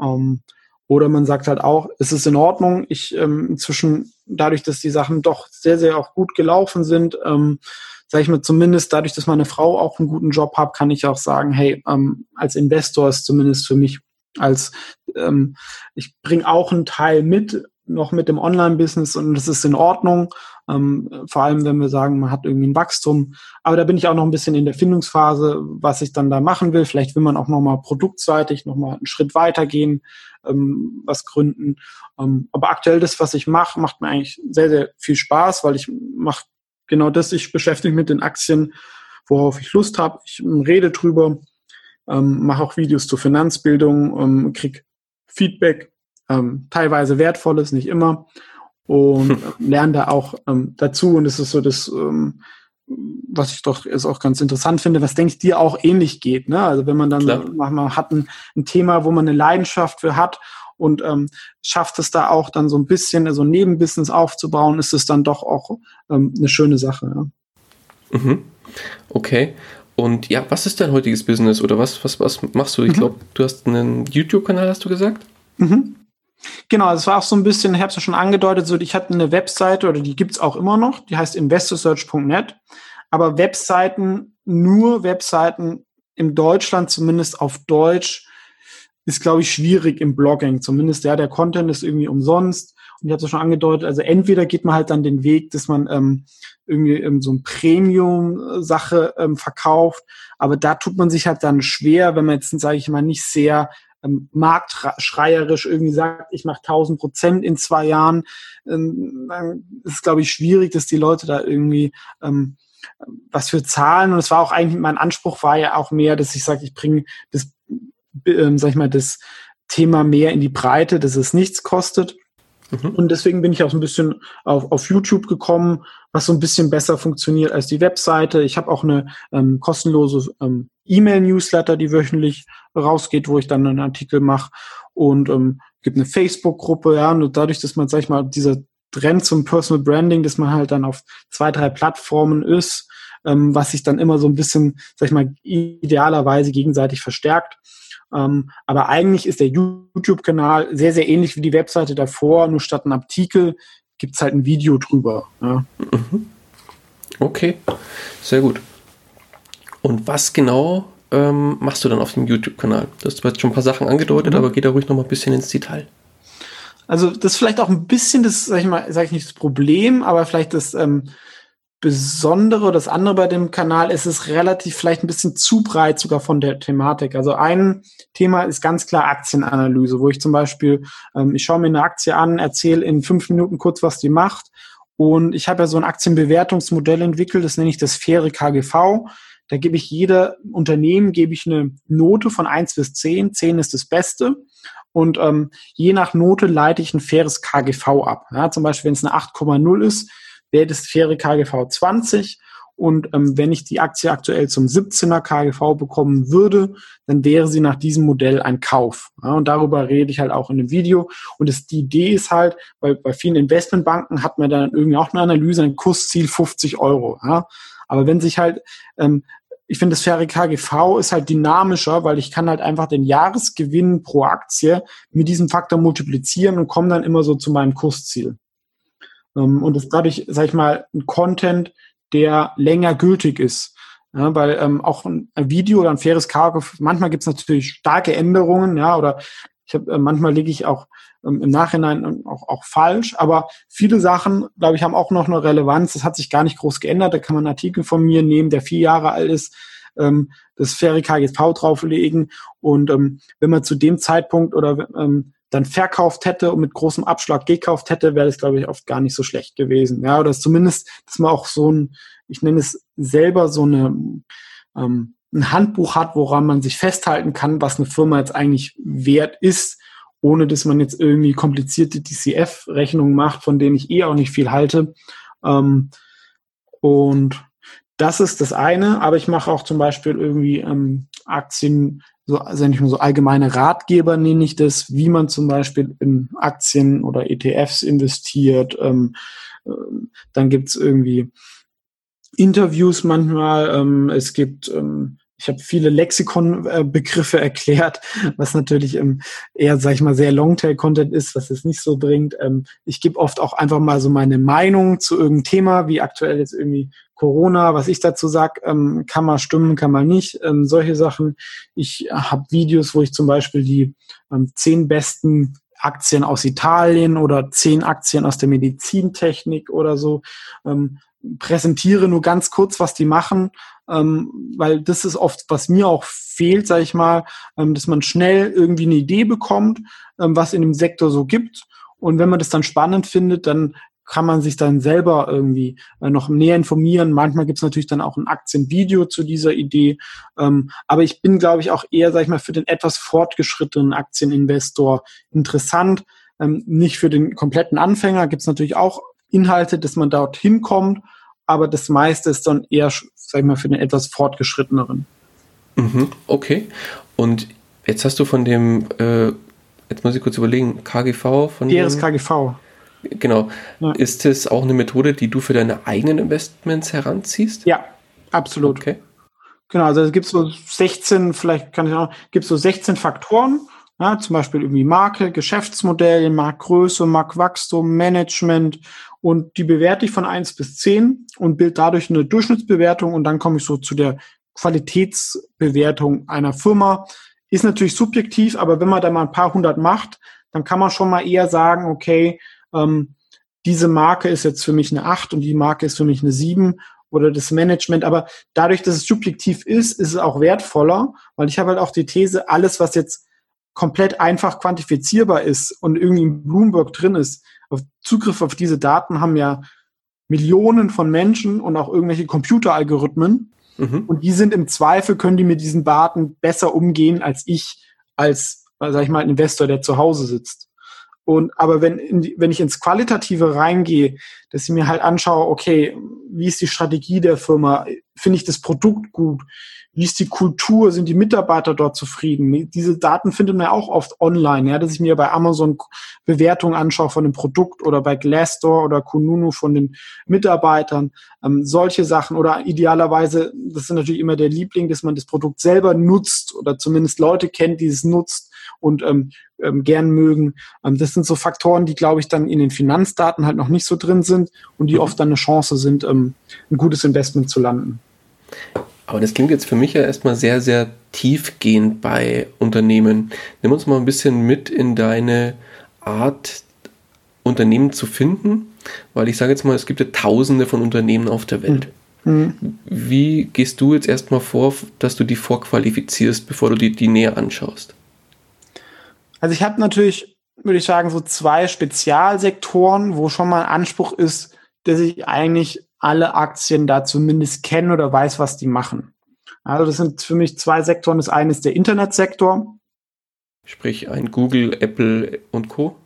Ähm, oder man sagt halt auch, es ist in Ordnung. Ich ähm, inzwischen, dadurch, dass die Sachen doch sehr, sehr auch gut gelaufen sind, ähm, sage ich mal, zumindest dadurch, dass meine Frau auch einen guten Job hat, kann ich auch sagen, hey, ähm, als Investor ist zumindest für mich als ähm, ich bringe auch einen Teil mit, noch mit dem Online-Business und das ist in Ordnung. Ähm, vor allem, wenn wir sagen, man hat irgendwie ein Wachstum. Aber da bin ich auch noch ein bisschen in der Findungsphase, was ich dann da machen will. Vielleicht will man auch noch mal produktseitig noch mal einen Schritt weitergehen, ähm, was gründen. Ähm, aber aktuell das, was ich mache, macht mir eigentlich sehr, sehr viel Spaß, weil ich mache genau das. Ich beschäftige mich mit den Aktien, worauf ich Lust habe. Ich ähm, rede drüber, ähm, mache auch Videos zur Finanzbildung, ähm, kriege Feedback, ähm, teilweise wertvolles, nicht immer. Und lerne da auch ähm, dazu. Und es ist so das, ähm, was ich doch ist auch ganz interessant finde, was denke ich dir auch ähnlich geht. Ne? Also wenn man dann Klar. manchmal hat ein, ein Thema, wo man eine Leidenschaft für hat und ähm, schafft es da auch dann so ein bisschen so ein Nebenbusiness aufzubauen, ist es dann doch auch ähm, eine schöne Sache. Ja. Mhm. Okay. Und ja, was ist dein heutiges Business oder was, was, was machst du? Ich mhm. glaube, du hast einen YouTube-Kanal, hast du gesagt? Mhm. Genau, das war auch so ein bisschen, ich habe es ja schon angedeutet, so ich hatte eine Webseite oder die gibt's auch immer noch, die heißt investorsearch.net. Aber Webseiten, nur Webseiten in Deutschland, zumindest auf Deutsch, ist, glaube ich, schwierig im Blogging. Zumindest ja, der Content ist irgendwie umsonst. Und ich habe es schon angedeutet, also entweder geht man halt dann den Weg, dass man ähm, irgendwie ähm, so ein Premium-Sache ähm, verkauft, aber da tut man sich halt dann schwer, wenn man jetzt, sage ich mal, nicht sehr ähm, marktschreierisch irgendwie sagt, ich mache 1000 Prozent in zwei Jahren, ähm, dann ist glaube ich, schwierig, dass die Leute da irgendwie ähm, was für Zahlen und es war auch eigentlich mein Anspruch war ja auch mehr, dass ich sage, ich bringe das ähm, sag ich mal, das Thema mehr in die Breite, dass es nichts kostet. Mhm. Und deswegen bin ich auch so ein bisschen auf, auf YouTube gekommen, was so ein bisschen besser funktioniert als die Webseite. Ich habe auch eine ähm, kostenlose ähm, E-Mail-Newsletter, die wöchentlich rausgeht, wo ich dann einen Artikel mache und ähm, gibt eine Facebook-Gruppe, ja, und dadurch, dass man, sag ich mal, dieser Trend zum Personal Branding, dass man halt dann auf zwei, drei Plattformen ist, ähm, was sich dann immer so ein bisschen, sag ich mal, idealerweise gegenseitig verstärkt. Ähm, aber eigentlich ist der YouTube-Kanal sehr, sehr ähnlich wie die Webseite davor, nur statt einem Artikel gibt es halt ein Video drüber. Ja. Mhm. Okay, sehr gut. Und was genau ähm, machst du dann auf dem YouTube-Kanal? Du hast jetzt schon ein paar Sachen angedeutet, mhm. aber geh da ruhig noch mal ein bisschen ins Detail. Also das ist vielleicht auch ein bisschen das, sag ich mal, sag ich nicht das Problem, aber vielleicht das ähm, Besondere, das andere bei dem Kanal ist es relativ vielleicht ein bisschen zu breit sogar von der Thematik. Also ein Thema ist ganz klar Aktienanalyse, wo ich zum Beispiel, ähm, ich schaue mir eine Aktie an, erzähle in fünf Minuten kurz, was die macht. Und ich habe ja so ein Aktienbewertungsmodell entwickelt, das nenne ich das faire KGV. Da gebe ich jeder Unternehmen gebe ich eine Note von eins bis zehn. Zehn ist das Beste. Und ähm, je nach Note leite ich ein faires KGV ab. Ja, zum Beispiel, wenn es eine 8,0 ist, wäre das faire KGV 20 und ähm, wenn ich die Aktie aktuell zum 17er KGV bekommen würde, dann wäre sie nach diesem Modell ein Kauf. Ja, und darüber rede ich halt auch in dem Video. Und das, die Idee ist halt, weil bei vielen Investmentbanken hat man dann irgendwie auch eine Analyse, ein Kursziel 50 Euro. Ja. Aber wenn sich halt, ähm, ich finde, das faire KGV ist halt dynamischer, weil ich kann halt einfach den Jahresgewinn pro Aktie mit diesem Faktor multiplizieren und komme dann immer so zu meinem Kursziel. Ähm, und ist dadurch, sag ich mal, ein Content, der länger gültig ist. Ja, weil ähm, auch ein, Video oder ein faires Cargo, manchmal gibt es natürlich starke Änderungen, ja, oder ich habe äh, manchmal liege ich auch ähm, im Nachhinein ähm, auch, auch falsch, aber viele Sachen, glaube ich, haben auch noch eine Relevanz. Das hat sich gar nicht groß geändert. Da kann man einen Artikel von mir nehmen, der vier Jahre alt ist, ähm, das faire KGV drauflegen und ähm, wenn man zu dem Zeitpunkt oder ähm, dann verkauft hätte und mit großem Abschlag gekauft hätte, wäre das, glaube ich, oft gar nicht so schlecht gewesen. Ja, oder zumindest, dass man auch so ein, ich nenne es selber so eine, ähm, ein Handbuch hat, woran man sich festhalten kann, was eine Firma jetzt eigentlich wert ist, ohne dass man jetzt irgendwie komplizierte DCF-Rechnungen macht, von denen ich eh auch nicht viel halte. Ähm, und das ist das eine, aber ich mache auch zum Beispiel irgendwie ähm, Aktien so, also nicht nur so allgemeine Ratgeber nenne ich das, wie man zum Beispiel in Aktien oder ETFs investiert. Ähm, äh, dann gibt's irgendwie Interviews manchmal. Ähm, es gibt ähm, ich habe viele Lexikon-Begriffe erklärt, was natürlich ähm, eher, sag ich mal, sehr Longtail-Content ist, was es nicht so bringt. Ähm, ich gebe oft auch einfach mal so meine Meinung zu irgendeinem Thema, wie aktuell jetzt irgendwie Corona, was ich dazu sag, ähm, kann mal stimmen, kann mal nicht, ähm, solche Sachen. Ich habe Videos, wo ich zum Beispiel die ähm, zehn besten Aktien aus Italien oder zehn Aktien aus der Medizintechnik oder so ähm, präsentiere nur ganz kurz, was die machen, ähm, weil das ist oft, was mir auch fehlt, sage ich mal, ähm, dass man schnell irgendwie eine Idee bekommt, ähm, was in dem Sektor so gibt. Und wenn man das dann spannend findet, dann kann man sich dann selber irgendwie äh, noch näher informieren. Manchmal gibt es natürlich dann auch ein Aktienvideo zu dieser Idee. Ähm, aber ich bin, glaube ich, auch eher, sag ich mal, für den etwas fortgeschrittenen Aktieninvestor interessant. Ähm, nicht für den kompletten Anfänger gibt es natürlich auch Inhalte, dass man dorthin kommt, aber das meiste ist dann eher, sag ich mal, für den etwas fortgeschritteneren. Mhm, okay. Und jetzt hast du von dem, äh, jetzt muss ich kurz überlegen, KGV von KGV. Genau. Ja. Ist das auch eine Methode, die du für deine eigenen Investments heranziehst? Ja, absolut. Okay. Genau, also es gibt so 16, vielleicht kann ich auch, gibt so 16 Faktoren, ja, zum Beispiel irgendwie Marke, Geschäftsmodell, Marktgröße, Marktwachstum, Management und die bewerte ich von eins bis zehn und bild dadurch eine Durchschnittsbewertung und dann komme ich so zu der Qualitätsbewertung einer Firma. Ist natürlich subjektiv, aber wenn man da mal ein paar hundert macht, dann kann man schon mal eher sagen, okay, ähm, diese Marke ist jetzt für mich eine acht und die Marke ist für mich eine sieben oder das Management. Aber dadurch, dass es subjektiv ist, ist es auch wertvoller, weil ich habe halt auch die These, alles, was jetzt komplett einfach quantifizierbar ist und irgendwie in Bloomberg drin ist, auf Zugriff auf diese Daten haben ja Millionen von Menschen und auch irgendwelche Computeralgorithmen. Mhm. Und die sind im Zweifel, können die mit diesen Daten besser umgehen als ich, als, sag ich mal, ein Investor, der zu Hause sitzt. Und aber wenn, die, wenn ich ins Qualitative reingehe, dass ich mir halt anschaue, okay, wie ist die Strategie der Firma? Finde ich das Produkt gut? Wie ist die Kultur? Sind die Mitarbeiter dort zufrieden? Diese Daten findet man ja auch oft online, ja, dass ich mir bei Amazon Bewertungen anschaue von dem Produkt oder bei Glassdoor oder Kununu von den Mitarbeitern. Ähm, solche Sachen oder idealerweise, das ist natürlich immer der Liebling, dass man das Produkt selber nutzt oder zumindest Leute kennt, die es nutzt und ähm, ähm, gern mögen. Ähm, das sind so Faktoren, die, glaube ich, dann in den Finanzdaten halt noch nicht so drin sind und die mhm. oft dann eine Chance sind, ähm, ein gutes Investment zu landen. Aber das klingt jetzt für mich ja erstmal sehr, sehr tiefgehend bei Unternehmen. Nimm uns mal ein bisschen mit in deine Art, Unternehmen zu finden, weil ich sage jetzt mal, es gibt ja tausende von Unternehmen auf der Welt. Mhm. Wie gehst du jetzt erstmal vor, dass du die vorqualifizierst, bevor du die, die näher anschaust? Also ich habe natürlich, würde ich sagen, so zwei Spezialsektoren, wo schon mal ein Anspruch ist, dass ich eigentlich alle Aktien da zumindest kenne oder weiß, was die machen. Also das sind für mich zwei Sektoren. Das eine ist der Internetsektor. Sprich ein Google, Apple und Co.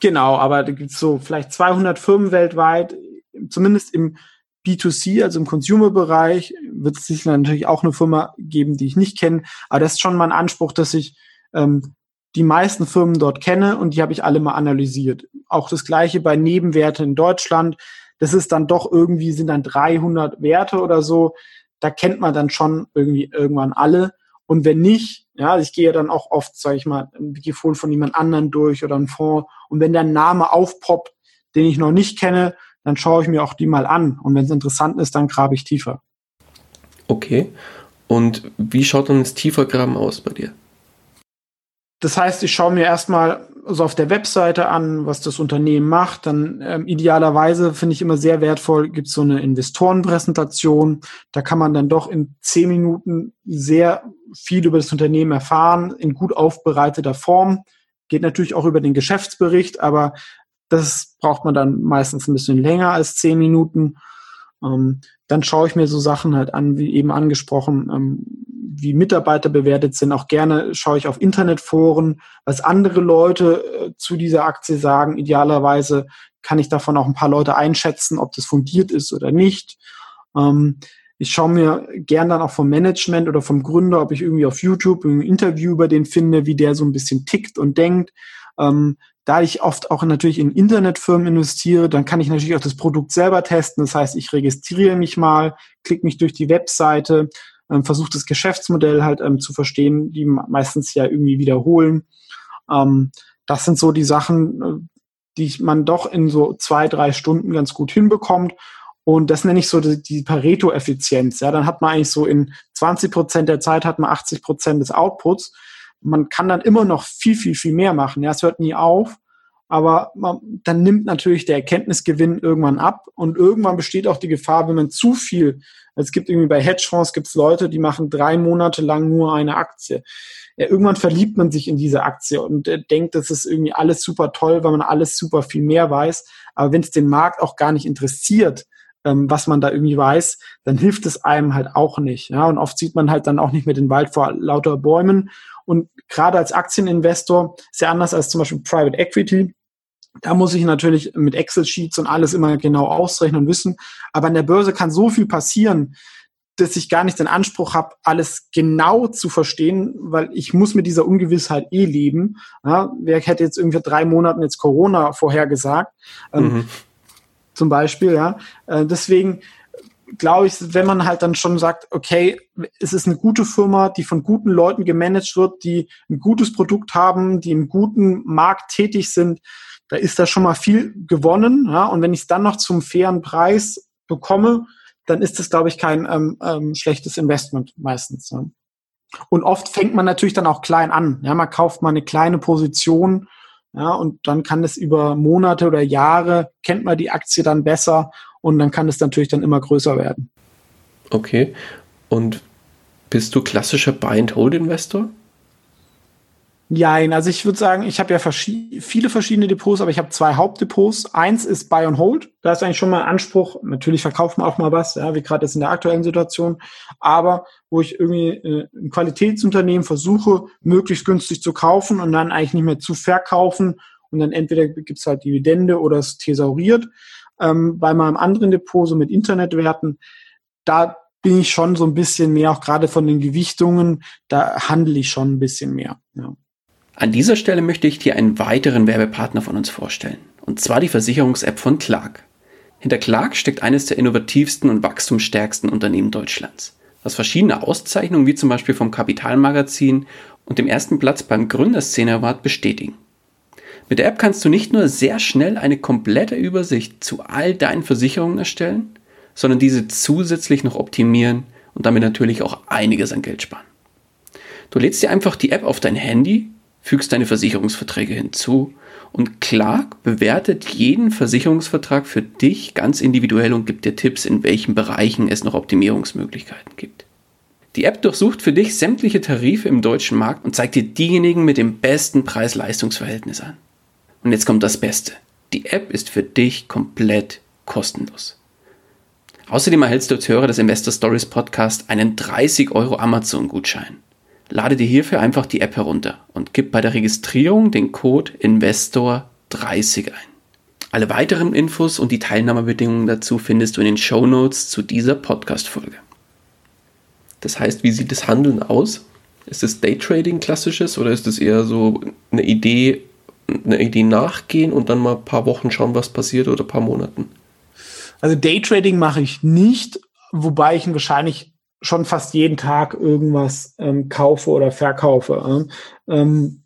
Genau, aber da gibt es so vielleicht 200 Firmen weltweit. zumindest im B2C, also im Consumer-Bereich, wird es sicher natürlich auch eine Firma geben, die ich nicht kenne. Aber das ist schon mein Anspruch, dass ich ähm, die meisten Firmen dort kenne und die habe ich alle mal analysiert. Auch das gleiche bei Nebenwerte in Deutschland. Ist dann doch irgendwie, sind dann 300 Werte oder so. Da kennt man dann schon irgendwie irgendwann alle. Und wenn nicht, ja, ich gehe dann auch oft, sage ich mal, ein Wikifolio von jemand anderen durch oder ein Fonds. Und wenn der Name aufpoppt, den ich noch nicht kenne, dann schaue ich mir auch die mal an. Und wenn es interessant ist, dann grabe ich tiefer. Okay. Und wie schaut dann das Tiefergraben aus bei dir? Das heißt, ich schaue mir erstmal so auf der Webseite an, was das Unternehmen macht. Dann ähm, idealerweise finde ich immer sehr wertvoll, gibt es so eine Investorenpräsentation. Da kann man dann doch in zehn Minuten sehr viel über das Unternehmen erfahren, in gut aufbereiteter Form. Geht natürlich auch über den Geschäftsbericht, aber das braucht man dann meistens ein bisschen länger als zehn Minuten. Ähm, dann schaue ich mir so Sachen halt an, wie eben angesprochen, ähm, wie Mitarbeiter bewertet sind. Auch gerne schaue ich auf Internetforen, was andere Leute äh, zu dieser Aktie sagen. Idealerweise kann ich davon auch ein paar Leute einschätzen, ob das fundiert ist oder nicht. Ähm, ich schaue mir gern dann auch vom Management oder vom Gründer, ob ich irgendwie auf YouTube ein Interview über den finde, wie der so ein bisschen tickt und denkt. Ähm, da ich oft auch natürlich in Internetfirmen investiere, dann kann ich natürlich auch das Produkt selber testen. Das heißt, ich registriere mich mal, klicke mich durch die Webseite, ähm, versuche das Geschäftsmodell halt ähm, zu verstehen, die meistens ja irgendwie wiederholen. Ähm, das sind so die Sachen, äh, die man doch in so zwei, drei Stunden ganz gut hinbekommt. Und das nenne ich so die, die Pareto-Effizienz. Ja, dann hat man eigentlich so in 20 Prozent der Zeit hat man 80 Prozent des Outputs man kann dann immer noch viel, viel, viel mehr machen. Ja, es hört nie auf, aber man, dann nimmt natürlich der Erkenntnisgewinn irgendwann ab und irgendwann besteht auch die Gefahr, wenn man zu viel, es gibt irgendwie bei Hedgefonds gibt es Leute, die machen drei Monate lang nur eine Aktie. Ja, irgendwann verliebt man sich in diese Aktie und äh, denkt, das ist irgendwie alles super toll, weil man alles super viel mehr weiß. Aber wenn es den Markt auch gar nicht interessiert, ähm, was man da irgendwie weiß, dann hilft es einem halt auch nicht. Ja? Und oft sieht man halt dann auch nicht mehr den Wald vor lauter Bäumen und gerade als Aktieninvestor ist ja anders als zum Beispiel Private Equity. Da muss ich natürlich mit Excel-Sheets und alles immer genau ausrechnen und wissen. Aber an der Börse kann so viel passieren, dass ich gar nicht den Anspruch habe, alles genau zu verstehen, weil ich muss mit dieser Ungewissheit eh leben. Ja, wer hätte jetzt irgendwie drei Monaten jetzt Corona vorhergesagt? Ähm, mhm. Zum Beispiel, ja. Äh, deswegen glaube ich, wenn man halt dann schon sagt, okay, es ist eine gute Firma, die von guten Leuten gemanagt wird, die ein gutes Produkt haben, die im guten Markt tätig sind, da ist da schon mal viel gewonnen. Ja? Und wenn ich es dann noch zum fairen Preis bekomme, dann ist das, glaube ich, kein ähm, ähm, schlechtes Investment meistens. Ja? Und oft fängt man natürlich dann auch klein an. Ja, man kauft mal eine kleine Position, ja, und dann kann es über Monate oder Jahre kennt man die Aktie dann besser und dann kann es natürlich dann immer größer werden. Okay. Und bist du klassischer Buy-and-Hold-Investor? Nein, also ich würde sagen, ich habe ja verschi viele verschiedene Depots, aber ich habe zwei Hauptdepots. Eins ist Buy and Hold. Da ist eigentlich schon mal Anspruch. Natürlich verkauft man auch mal was, ja, wie gerade jetzt in der aktuellen Situation. Aber wo ich irgendwie äh, ein Qualitätsunternehmen versuche, möglichst günstig zu kaufen und dann eigentlich nicht mehr zu verkaufen. Und dann entweder gibt's halt Dividende oder es thesauriert. Ähm, bei meinem anderen Depot, so mit Internetwerten, da bin ich schon so ein bisschen mehr, auch gerade von den Gewichtungen, da handle ich schon ein bisschen mehr. Ja. An dieser Stelle möchte ich dir einen weiteren Werbepartner von uns vorstellen, und zwar die Versicherungs-App von Clark. Hinter Clark steckt eines der innovativsten und wachstumsstärksten Unternehmen Deutschlands, was verschiedene Auszeichnungen wie zum Beispiel vom Kapitalmagazin und dem ersten Platz beim Gründerszene Award bestätigen. Mit der App kannst du nicht nur sehr schnell eine komplette Übersicht zu all deinen Versicherungen erstellen, sondern diese zusätzlich noch optimieren und damit natürlich auch einiges an Geld sparen. Du lädst dir einfach die App auf dein Handy fügst deine Versicherungsverträge hinzu und Clark bewertet jeden Versicherungsvertrag für dich ganz individuell und gibt dir Tipps, in welchen Bereichen es noch Optimierungsmöglichkeiten gibt. Die App durchsucht für dich sämtliche Tarife im deutschen Markt und zeigt dir diejenigen mit dem besten Preis-Leistungs-Verhältnis an. Und jetzt kommt das Beste. Die App ist für dich komplett kostenlos. Außerdem erhältst du als Hörer des Investor Stories Podcast einen 30 Euro Amazon-Gutschein. Lade dir hierfür einfach die App herunter und gib bei der Registrierung den Code Investor30 ein. Alle weiteren Infos und die Teilnahmebedingungen dazu findest du in den Show Notes zu dieser Podcast-Folge. Das heißt, wie sieht das Handeln aus? Ist es Daytrading klassisches oder ist es eher so eine Idee, eine Idee nachgehen und dann mal ein paar Wochen schauen, was passiert oder ein paar Monaten? Also Daytrading mache ich nicht, wobei ich wahrscheinlich schon fast jeden Tag irgendwas ähm, kaufe oder verkaufe. Ähm,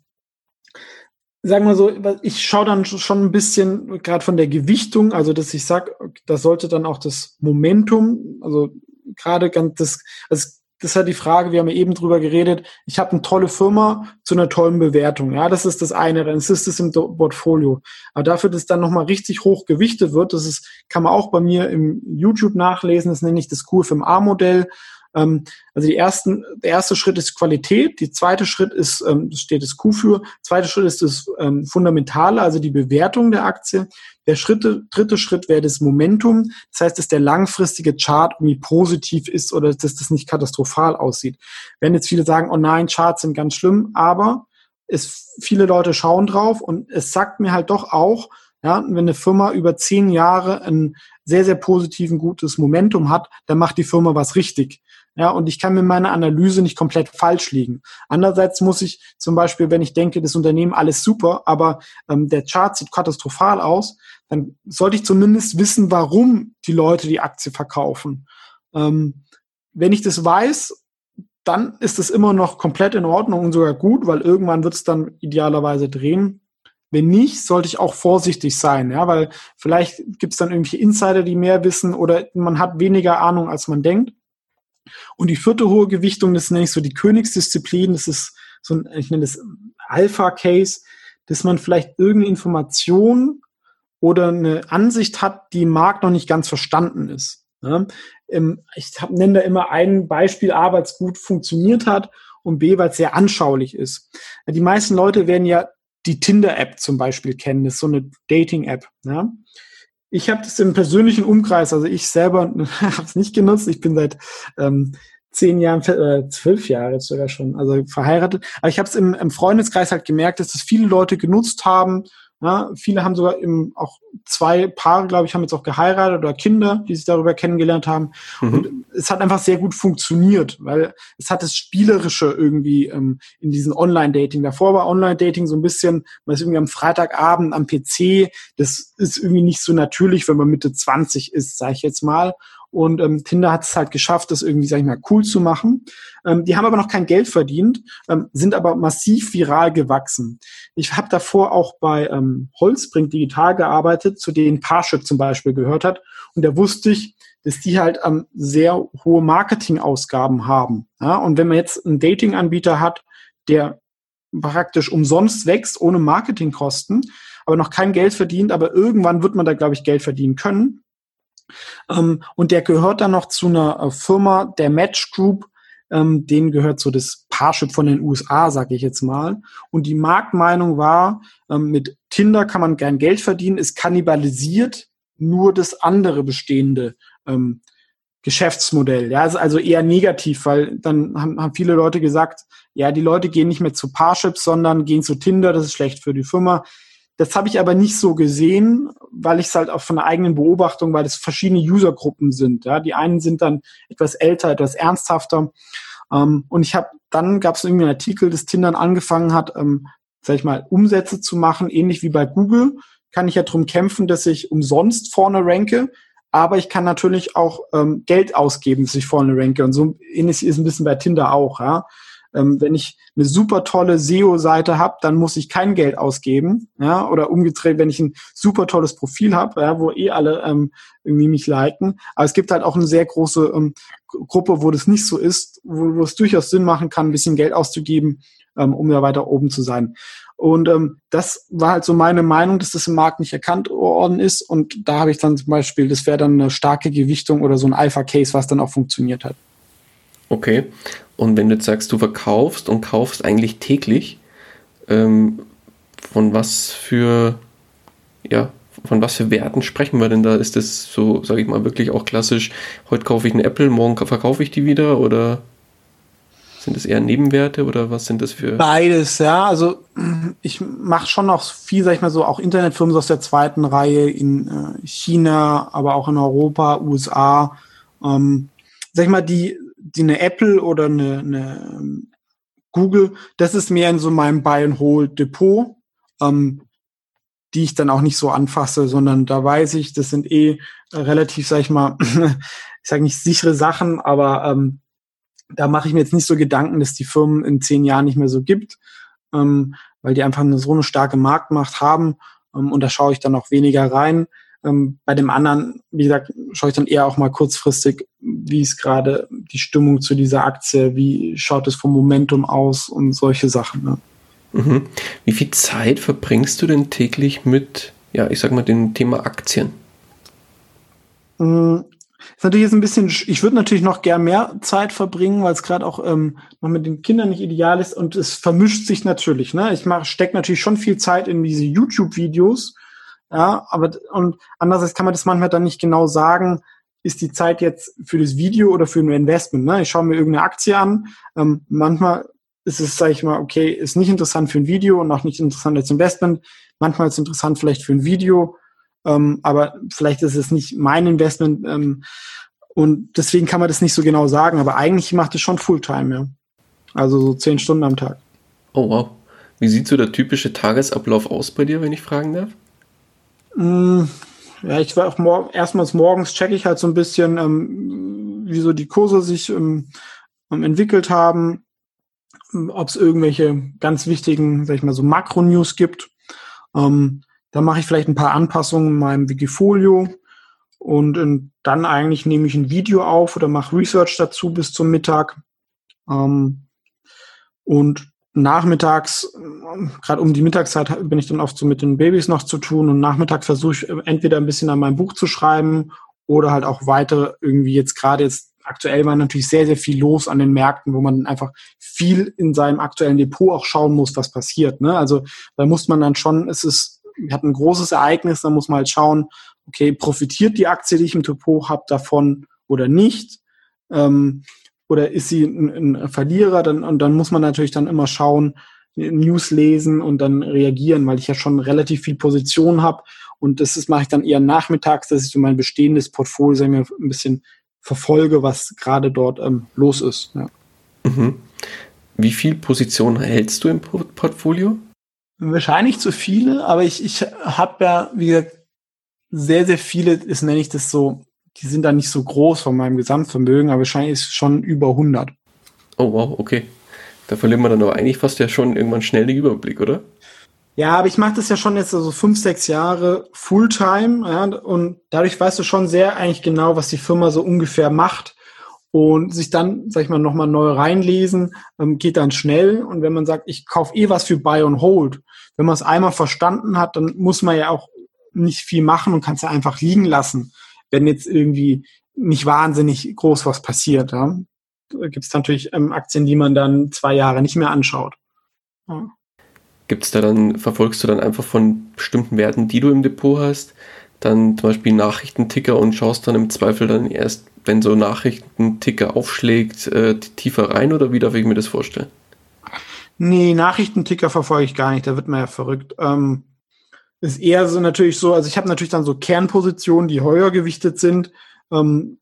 sagen wir so, ich schaue dann schon ein bisschen gerade von der Gewichtung, also dass ich sage, das sollte dann auch das Momentum, also gerade ganz das, also das ist halt die Frage, wir haben ja eben drüber geredet, ich habe eine tolle Firma zu einer tollen Bewertung. Ja, das ist das eine, dann ist es im Portfolio. Aber dafür, dass dann nochmal richtig hoch gewichtet wird, das ist, kann man auch bei mir im YouTube nachlesen, das nenne ich das QFMA-Modell. Ähm, also die ersten, der erste Schritt ist Qualität, die zweite Schritt ist, ähm, steht das Q für, zweite Schritt ist das ähm, Fundamentale, also die Bewertung der Aktie. Der Schritte, dritte Schritt wäre das Momentum. Das heißt, dass der langfristige Chart irgendwie positiv ist oder dass das nicht katastrophal aussieht. Wenn jetzt viele sagen, oh nein, Charts sind ganz schlimm, aber es, viele Leute schauen drauf und es sagt mir halt doch auch, ja, wenn eine Firma über zehn Jahre ein sehr, sehr positiven, gutes Momentum hat, dann macht die Firma was richtig. Ja, und ich kann mit meiner Analyse nicht komplett falsch liegen. Andererseits muss ich zum Beispiel, wenn ich denke, das Unternehmen alles super, aber ähm, der Chart sieht katastrophal aus, dann sollte ich zumindest wissen, warum die Leute die Aktie verkaufen. Ähm, wenn ich das weiß, dann ist es immer noch komplett in Ordnung und sogar gut, weil irgendwann wird es dann idealerweise drehen. Wenn nicht, sollte ich auch vorsichtig sein, ja, weil vielleicht gibt es dann irgendwelche Insider, die mehr wissen oder man hat weniger Ahnung, als man denkt. Und die vierte hohe Gewichtung, das nenne ich so die Königsdisziplin, das ist so ein, ich nenne das Alpha-Case, dass man vielleicht irgendeine Information oder eine Ansicht hat, die im Markt noch nicht ganz verstanden ist. Ähm, ich nenne da immer ein Beispiel A, weil es gut funktioniert hat und B, weil es sehr anschaulich ist. Die meisten Leute werden ja die Tinder-App zum Beispiel kennen, das ist so eine Dating-App. Ich habe das im persönlichen Umkreis, also ich selber *laughs* habe es nicht genutzt. Ich bin seit ähm, zehn Jahren, äh, zwölf Jahre sogar schon, also verheiratet. Aber ich habe es im, im Freundeskreis halt gemerkt, dass das viele Leute genutzt haben ja, viele haben sogar im, auch zwei Paare, glaube ich, haben jetzt auch geheiratet oder Kinder, die sich darüber kennengelernt haben. Mhm. Und es hat einfach sehr gut funktioniert, weil es hat das Spielerische irgendwie ähm, in diesem Online-Dating. Davor war Online-Dating so ein bisschen, man ist irgendwie am Freitagabend am PC. Das ist irgendwie nicht so natürlich, wenn man Mitte 20 ist, sage ich jetzt mal. Und ähm, Tinder hat es halt geschafft, das irgendwie, sag ich mal, cool zu machen. Ähm, die haben aber noch kein Geld verdient, ähm, sind aber massiv viral gewachsen. Ich habe davor auch bei ähm, Holzbrink Digital gearbeitet, zu denen Parship zum Beispiel gehört hat. Und da wusste ich, dass die halt ähm, sehr hohe Marketingausgaben haben. Ja? Und wenn man jetzt einen Dating-Anbieter hat, der praktisch umsonst wächst, ohne Marketingkosten, aber noch kein Geld verdient, aber irgendwann wird man da, glaube ich, Geld verdienen können, und der gehört dann noch zu einer äh, Firma, der Match Group, ähm, denen gehört so das Parship von den USA, sage ich jetzt mal. Und die Marktmeinung war, ähm, mit Tinder kann man gern Geld verdienen, es kannibalisiert nur das andere bestehende ähm, Geschäftsmodell. Ja, ist also eher negativ, weil dann haben, haben viele Leute gesagt, ja, die Leute gehen nicht mehr zu Parship, sondern gehen zu Tinder, das ist schlecht für die Firma. Das habe ich aber nicht so gesehen, weil ich es halt auch von der eigenen Beobachtung, weil es verschiedene Usergruppen sind. Ja, die einen sind dann etwas älter, etwas ernsthafter. Ähm, und ich habe dann gab es irgendwie einen Artikel, dass Tinder angefangen hat, ähm, sag ich mal, Umsätze zu machen, ähnlich wie bei Google. Kann ich ja drum kämpfen, dass ich umsonst vorne ranke, aber ich kann natürlich auch ähm, Geld ausgeben, dass ich vorne ranke. Und so ähnlich ist ein bisschen bei Tinder auch. Ja. Ähm, wenn ich eine super tolle SEO-Seite habe, dann muss ich kein Geld ausgeben. Ja? Oder umgedreht, wenn ich ein super tolles Profil habe, ja, wo eh alle ähm, irgendwie mich liken. Aber es gibt halt auch eine sehr große ähm, Gruppe, wo das nicht so ist, wo, wo es durchaus Sinn machen kann, ein bisschen Geld auszugeben, ähm, um da weiter oben zu sein. Und ähm, das war halt so meine Meinung, dass das im Markt nicht erkannt worden ist. Und da habe ich dann zum Beispiel, das wäre dann eine starke Gewichtung oder so ein Alpha-Case, was dann auch funktioniert hat. Okay. Und wenn du jetzt sagst, du verkaufst und kaufst eigentlich täglich, ähm, von was für, ja, von was für Werten sprechen wir denn da? Ist das so, sage ich mal, wirklich auch klassisch, heute kaufe ich einen Apple, morgen verkaufe ich die wieder oder Sind das eher Nebenwerte oder was sind das für? Beides, ja. Also *clears throat* ich mache schon noch viel, sag ich mal so, auch Internetfirmen aus der zweiten Reihe in äh, China, aber auch in Europa, USA. Ähm, sag ich mal, die, die eine Apple oder eine, eine ähm, Google, das ist mehr in so meinem Buy and Hold Depot, ähm, die ich dann auch nicht so anfasse, sondern da weiß ich, das sind eh relativ, sag ich mal, *clears throat* ich sage nicht sichere Sachen, aber ähm, da mache ich mir jetzt nicht so Gedanken, dass die Firmen in zehn Jahren nicht mehr so gibt, ähm, weil die einfach so eine starke Marktmacht haben ähm, und da schaue ich dann auch weniger rein. Ähm, bei dem anderen, wie gesagt, schaue ich dann eher auch mal kurzfristig, wie ist gerade die Stimmung zu dieser Aktie, wie schaut es vom Momentum aus und solche Sachen. Ne? Mhm. Wie viel Zeit verbringst du denn täglich mit, ja, ich sag mal, dem Thema Aktien? Mm, ist natürlich jetzt ein bisschen, ich würde natürlich noch gern mehr Zeit verbringen, weil es gerade auch ähm, noch mit den Kindern nicht ideal ist und es vermischt sich natürlich. Ne? Ich mache, stecke natürlich schon viel Zeit in diese YouTube-Videos, ja, aber und andererseits kann man das manchmal dann nicht genau sagen, ist die Zeit jetzt für das Video oder für ein Investment. Ne? Ich schaue mir irgendeine Aktie an. Ähm, manchmal ist es, sage ich mal, okay, ist nicht interessant für ein Video und auch nicht interessant als Investment. Manchmal ist es interessant vielleicht für ein Video ähm, aber vielleicht ist es nicht mein Investment. Ähm, und deswegen kann man das nicht so genau sagen. Aber eigentlich macht es schon Fulltime, ja. Also so zehn Stunden am Tag. Oh wow. Wie sieht so der typische Tagesablauf aus bei dir, wenn ich fragen darf? Mm, ja, ich war auch mor erstmals morgens checke ich halt so ein bisschen, ähm, wie so die Kurse sich ähm, ähm entwickelt haben, ob es irgendwelche ganz wichtigen, sag ich mal, so Makro-News gibt. Ähm, da mache ich vielleicht ein paar Anpassungen in meinem Wikifolio und, und dann eigentlich nehme ich ein Video auf oder mache Research dazu bis zum Mittag. Ähm, und nachmittags, gerade um die Mittagszeit, bin ich dann oft so mit den Babys noch zu tun und nachmittags versuche ich entweder ein bisschen an meinem Buch zu schreiben oder halt auch weiter irgendwie jetzt gerade jetzt aktuell war natürlich sehr, sehr viel los an den Märkten, wo man einfach viel in seinem aktuellen Depot auch schauen muss, was passiert. Ne? Also da muss man dann schon, es ist wir hatten ein großes Ereignis, da muss man halt schauen, okay, profitiert die Aktie, die ich im Depot habe, davon oder nicht? Ähm, oder ist sie ein, ein Verlierer? Dann, und dann muss man natürlich dann immer schauen, News lesen und dann reagieren, weil ich ja schon relativ viel Position habe. Und das ist, mache ich dann eher nachmittags, dass ich so mein bestehendes Portfolio sagen wir, ein bisschen verfolge, was gerade dort ähm, los ist. Ja. Mhm. Wie viel Position hältst du im Portfolio? Wahrscheinlich zu viele, aber ich, ich habe ja, wie gesagt, sehr, sehr viele, ist nenne ich das so, die sind da nicht so groß von meinem Gesamtvermögen, aber wahrscheinlich ist es schon über 100. Oh wow, okay. Da verliert man dann aber eigentlich fast ja schon irgendwann schnell den Überblick, oder? Ja, aber ich mache das ja schon jetzt also fünf, sechs Jahre Fulltime ja, und dadurch weißt du schon sehr eigentlich genau, was die Firma so ungefähr macht und sich dann, sag ich mal, nochmal neu reinlesen, ähm, geht dann schnell. Und wenn man sagt, ich kaufe eh was für Buy and Hold, wenn man es einmal verstanden hat, dann muss man ja auch nicht viel machen und kann es ja einfach liegen lassen, wenn jetzt irgendwie nicht wahnsinnig groß was passiert. Ja? Gibt es natürlich ähm, Aktien, die man dann zwei Jahre nicht mehr anschaut. Ja. Gibt es da dann, verfolgst du dann einfach von bestimmten Werten, die du im Depot hast, dann zum Beispiel Nachrichtenticker und schaust dann im Zweifel dann erst, wenn so Nachrichtenticker aufschlägt, äh, tiefer rein oder wie darf ich mir das vorstellen? Nee, Nachrichtenticker verfolge ich gar nicht, da wird man ja verrückt. Ähm, ist eher so natürlich so, also ich habe natürlich dann so Kernpositionen, die höher gewichtet sind. Ähm,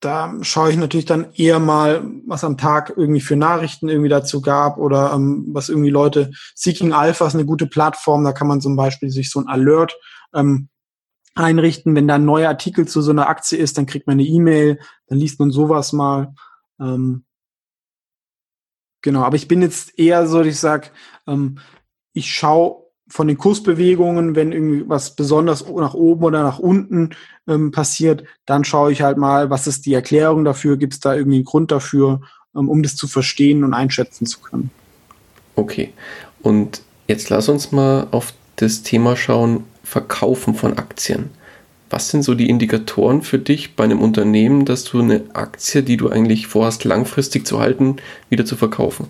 da schaue ich natürlich dann eher mal, was am Tag irgendwie für Nachrichten irgendwie dazu gab oder ähm, was irgendwie Leute, Seeking Alpha ist eine gute Plattform, da kann man zum Beispiel sich so ein Alert ähm, einrichten. Wenn da ein neuer Artikel zu so einer Aktie ist, dann kriegt man eine E-Mail, dann liest man sowas mal. Ähm, genau, aber ich bin jetzt eher so, ich sage, ähm, ich schaue von den Kursbewegungen, wenn irgendwie was besonders nach oben oder nach unten ähm, passiert, dann schaue ich halt mal, was ist die Erklärung dafür, gibt es da irgendwie einen Grund dafür, ähm, um das zu verstehen und einschätzen zu können. Okay, und jetzt lass uns mal auf das Thema schauen, Verkaufen von Aktien. Was sind so die Indikatoren für dich bei einem Unternehmen, dass du eine Aktie, die du eigentlich vorhast, langfristig zu halten, wieder zu verkaufen?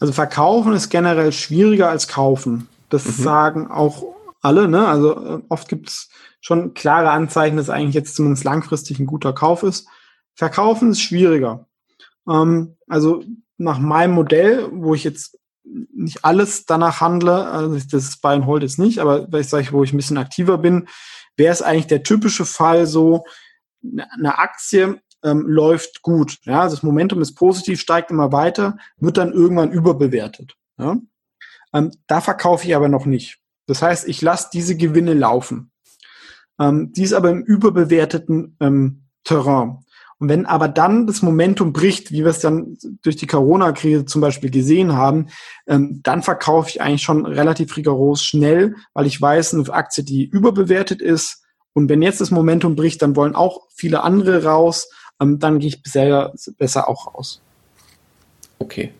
Also verkaufen ist generell schwieriger als kaufen. Das mhm. sagen auch alle. Ne? Also äh, oft gibt es schon klare Anzeichen, dass eigentlich jetzt zumindest langfristig ein guter Kauf ist. Verkaufen ist schwieriger. Ähm, also nach meinem Modell, wo ich jetzt nicht alles danach handle, also das Buy and Hold jetzt nicht, aber ich sage, wo ich ein bisschen aktiver bin, wäre es eigentlich der typische Fall so, eine Aktie ähm, läuft gut. Ja, also das Momentum ist positiv, steigt immer weiter, wird dann irgendwann überbewertet. Ja? Ähm, da verkaufe ich aber noch nicht. Das heißt, ich lasse diese Gewinne laufen. Ähm, die ist aber im überbewerteten ähm, Terrain. Und wenn aber dann das Momentum bricht, wie wir es dann durch die Corona-Krise zum Beispiel gesehen haben, ähm, dann verkaufe ich eigentlich schon relativ rigoros schnell, weil ich weiß, eine Aktie, die überbewertet ist, und wenn jetzt das Momentum bricht, dann wollen auch viele andere raus, ähm, dann gehe ich sehr, besser auch raus. Okay.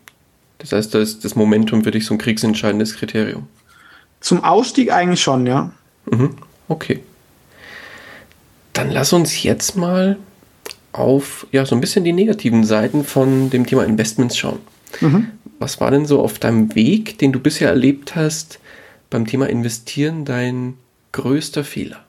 Das heißt, da ist das Momentum für dich so ein kriegsentscheidendes Kriterium. Zum Ausstieg eigentlich schon, ja. Mhm. Okay. Dann lass uns jetzt mal auf ja so ein bisschen die negativen Seiten von dem Thema Investments schauen. Mhm. Was war denn so auf deinem Weg, den du bisher erlebt hast, beim Thema Investieren dein größter Fehler?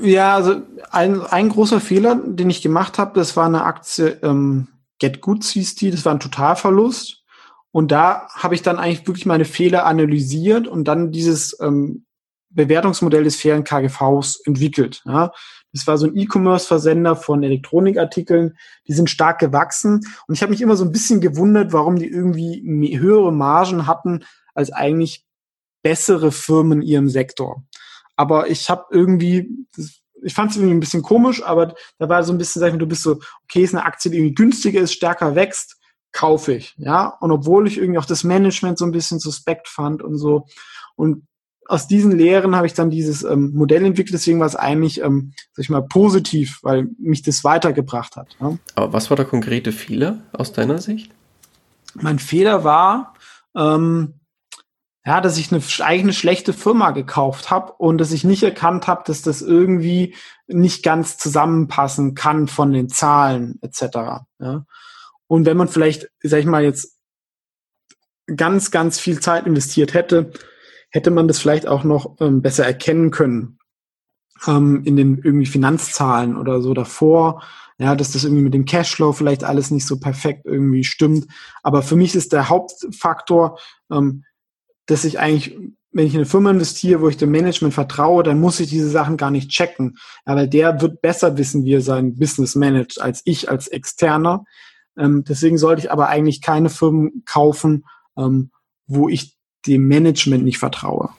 Ja, also ein, ein großer Fehler, den ich gemacht habe, das war eine Aktie ähm, Get Good hieß das war ein Totalverlust. Und da habe ich dann eigentlich wirklich meine Fehler analysiert und dann dieses ähm, Bewertungsmodell des fairen KGVs entwickelt. Ja. Das war so ein E-Commerce-Versender von Elektronikartikeln. Die sind stark gewachsen. Und ich habe mich immer so ein bisschen gewundert, warum die irgendwie höhere Margen hatten als eigentlich bessere Firmen in ihrem Sektor. Aber ich habe irgendwie, ich fand es irgendwie ein bisschen komisch, aber da war so ein bisschen, sag ich mal, du bist so, okay, ist eine Aktie, die irgendwie günstiger ist, stärker wächst, kaufe ich. Ja. Und obwohl ich irgendwie auch das Management so ein bisschen suspekt fand und so. Und aus diesen Lehren habe ich dann dieses ähm, Modell entwickelt, deswegen war es eigentlich, ähm, sag ich mal, positiv, weil mich das weitergebracht hat. Ja. Aber was war der konkrete Fehler aus deiner Sicht? Mein Fehler war, ähm, ja, dass ich eine eigene schlechte Firma gekauft habe und dass ich nicht erkannt habe, dass das irgendwie nicht ganz zusammenpassen kann von den Zahlen etc. Ja. Und wenn man vielleicht, sag ich mal, jetzt ganz, ganz viel Zeit investiert hätte, hätte man das vielleicht auch noch ähm, besser erkennen können ähm, in den irgendwie Finanzzahlen oder so davor. Ja, dass das irgendwie mit dem Cashflow vielleicht alles nicht so perfekt irgendwie stimmt. Aber für mich ist der Hauptfaktor, ähm, dass ich eigentlich, wenn ich in eine Firma investiere, wo ich dem Management vertraue, dann muss ich diese Sachen gar nicht checken. Weil der wird besser wissen, wie er sein Business managt, als ich als Externer. Ähm, deswegen sollte ich aber eigentlich keine Firmen kaufen, ähm, wo ich dem Management nicht vertraue.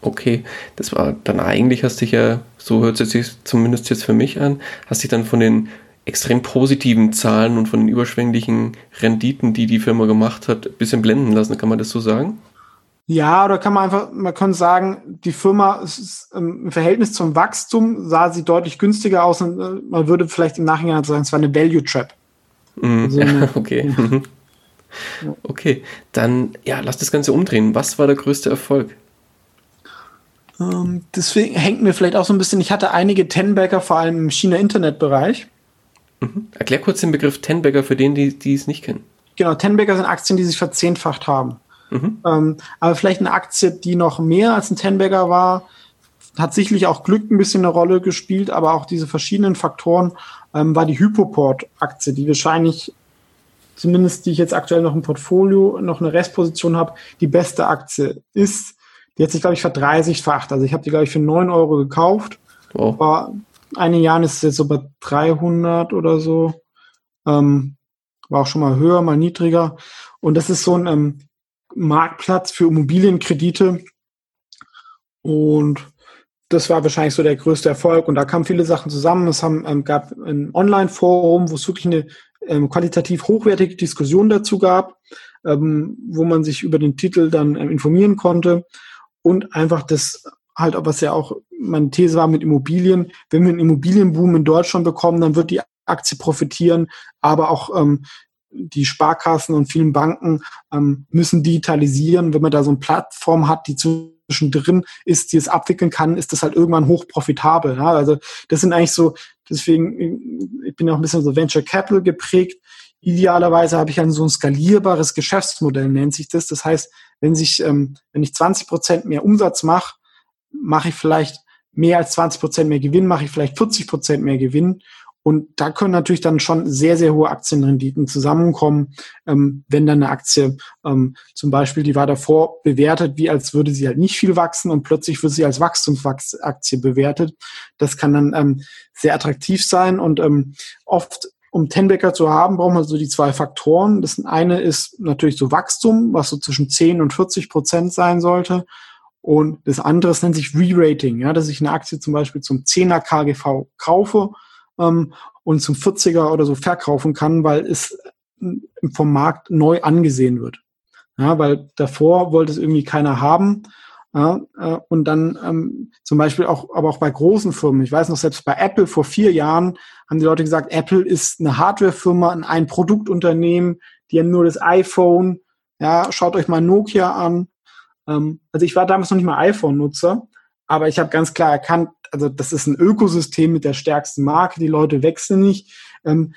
Okay, das war dann eigentlich, hast dich ja, so hört es sich zumindest jetzt für mich an, hast dich dann von den extrem positiven Zahlen und von den überschwänglichen Renditen, die die Firma gemacht hat, ein bisschen blenden lassen. Kann man das so sagen? Ja, oder kann man einfach, man kann sagen, die Firma ist, im Verhältnis zum Wachstum sah sie deutlich günstiger aus und äh, man würde vielleicht im Nachhinein sagen, es war eine Value Trap. Mm, also eine, *laughs* okay. Ja. Okay, dann ja, lass das Ganze umdrehen. Was war der größte Erfolg? Ähm, deswegen hängt mir vielleicht auch so ein bisschen, ich hatte einige Tenbagger, vor allem im China-Internet-Bereich. Mhm. Erklär kurz den Begriff Tenbagger für den, die, die es nicht kennen. Genau, Tenbagger sind Aktien, die sich verzehnfacht haben. Mhm. Ähm, aber vielleicht eine Aktie, die noch mehr als ein Tenbagger war, hat sicherlich auch Glück ein bisschen eine Rolle gespielt, aber auch diese verschiedenen Faktoren ähm, war die Hypoport-Aktie, die wahrscheinlich zumindest die ich jetzt aktuell noch im Portfolio, noch eine Restposition habe, die beste Aktie ist. Die hat sich, glaube ich, verdreißigfacht. Also ich habe die, glaube ich, für neun Euro gekauft. Wow. Vor einigen Jahren ist es jetzt so bei 300 oder so. Ähm, war auch schon mal höher, mal niedriger. Und das ist so ein ähm, Marktplatz für Immobilienkredite. Und das war wahrscheinlich so der größte Erfolg. Und da kamen viele Sachen zusammen. Es haben, ähm, gab ein Online-Forum, wo es wirklich eine ähm, qualitativ hochwertige Diskussion dazu gab, ähm, wo man sich über den Titel dann ähm, informieren konnte und einfach das halt, was ja auch meine These war mit Immobilien, wenn wir einen Immobilienboom in Deutschland bekommen, dann wird die Aktie profitieren, aber auch ähm, die Sparkassen und vielen Banken ähm, müssen digitalisieren. Wenn man da so eine Plattform hat, die zwischendrin ist, die es abwickeln kann, ist das halt irgendwann hoch profitabel. Ja? Also das sind eigentlich so Deswegen, ich bin ja auch ein bisschen so Venture Capital geprägt. Idealerweise habe ich ein so ein skalierbares Geschäftsmodell, nennt sich das. Das heißt, wenn sich, ähm, wenn ich 20 Prozent mehr Umsatz mache, mache ich vielleicht mehr als 20 Prozent mehr Gewinn, mache ich vielleicht 40 Prozent mehr Gewinn. Und da können natürlich dann schon sehr, sehr hohe Aktienrenditen zusammenkommen, ähm, wenn dann eine Aktie ähm, zum Beispiel, die war davor bewertet, wie als würde sie halt nicht viel wachsen und plötzlich wird sie als Wachstumsaktie bewertet. Das kann dann ähm, sehr attraktiv sein und ähm, oft um Tenbacker zu haben, braucht man so die zwei Faktoren. Das eine ist natürlich so Wachstum, was so zwischen 10 und 40 Prozent sein sollte. Und das andere nennt sich Re-Rating, ja, dass ich eine Aktie zum Beispiel zum 10er KGV kaufe ähm, und zum 40er oder so verkaufen kann, weil es äh, vom Markt neu angesehen wird. Ja, weil davor wollte es irgendwie keiner haben. Ja, äh, und dann ähm, zum Beispiel auch, aber auch bei großen Firmen. Ich weiß noch, selbst bei Apple vor vier Jahren haben die Leute gesagt, Apple ist eine Hardwarefirma, ein Produktunternehmen, die haben nur das iPhone. Ja, schaut euch mal Nokia an. Ähm, also ich war damals noch nicht mal iPhone-Nutzer, aber ich habe ganz klar erkannt, also das ist ein Ökosystem mit der stärksten Marke, die Leute wechseln nicht. Ähm,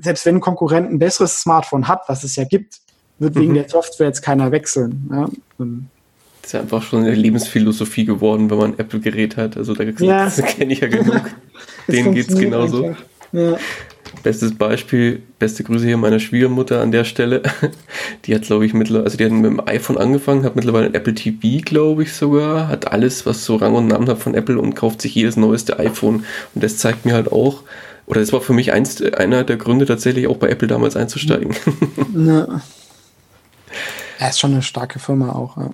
selbst wenn ein Konkurrent ein besseres Smartphone hat, was es ja gibt, wird wegen mhm. der Software jetzt keiner wechseln. Ja? Ähm, das ist ja einfach schon eine Lebensphilosophie geworden, wenn man ein Apple-Gerät hat. Also da ja. kenne ich ja genug. *laughs* Denen geht es genauso. Ja. Bestes Beispiel, beste Grüße hier meiner Schwiegermutter an der Stelle. *laughs* Die hat, glaube ich, mittlerweile, also die hat mit dem iPhone angefangen, hat mittlerweile ein Apple TV, glaube ich sogar, hat alles, was so Rang und Namen hat von Apple und kauft sich jedes neueste iPhone. Und das zeigt mir halt auch, oder das war für mich eins, einer der Gründe tatsächlich auch bei Apple damals einzusteigen. Ja. *laughs* Er ist schon eine starke Firma auch, ja.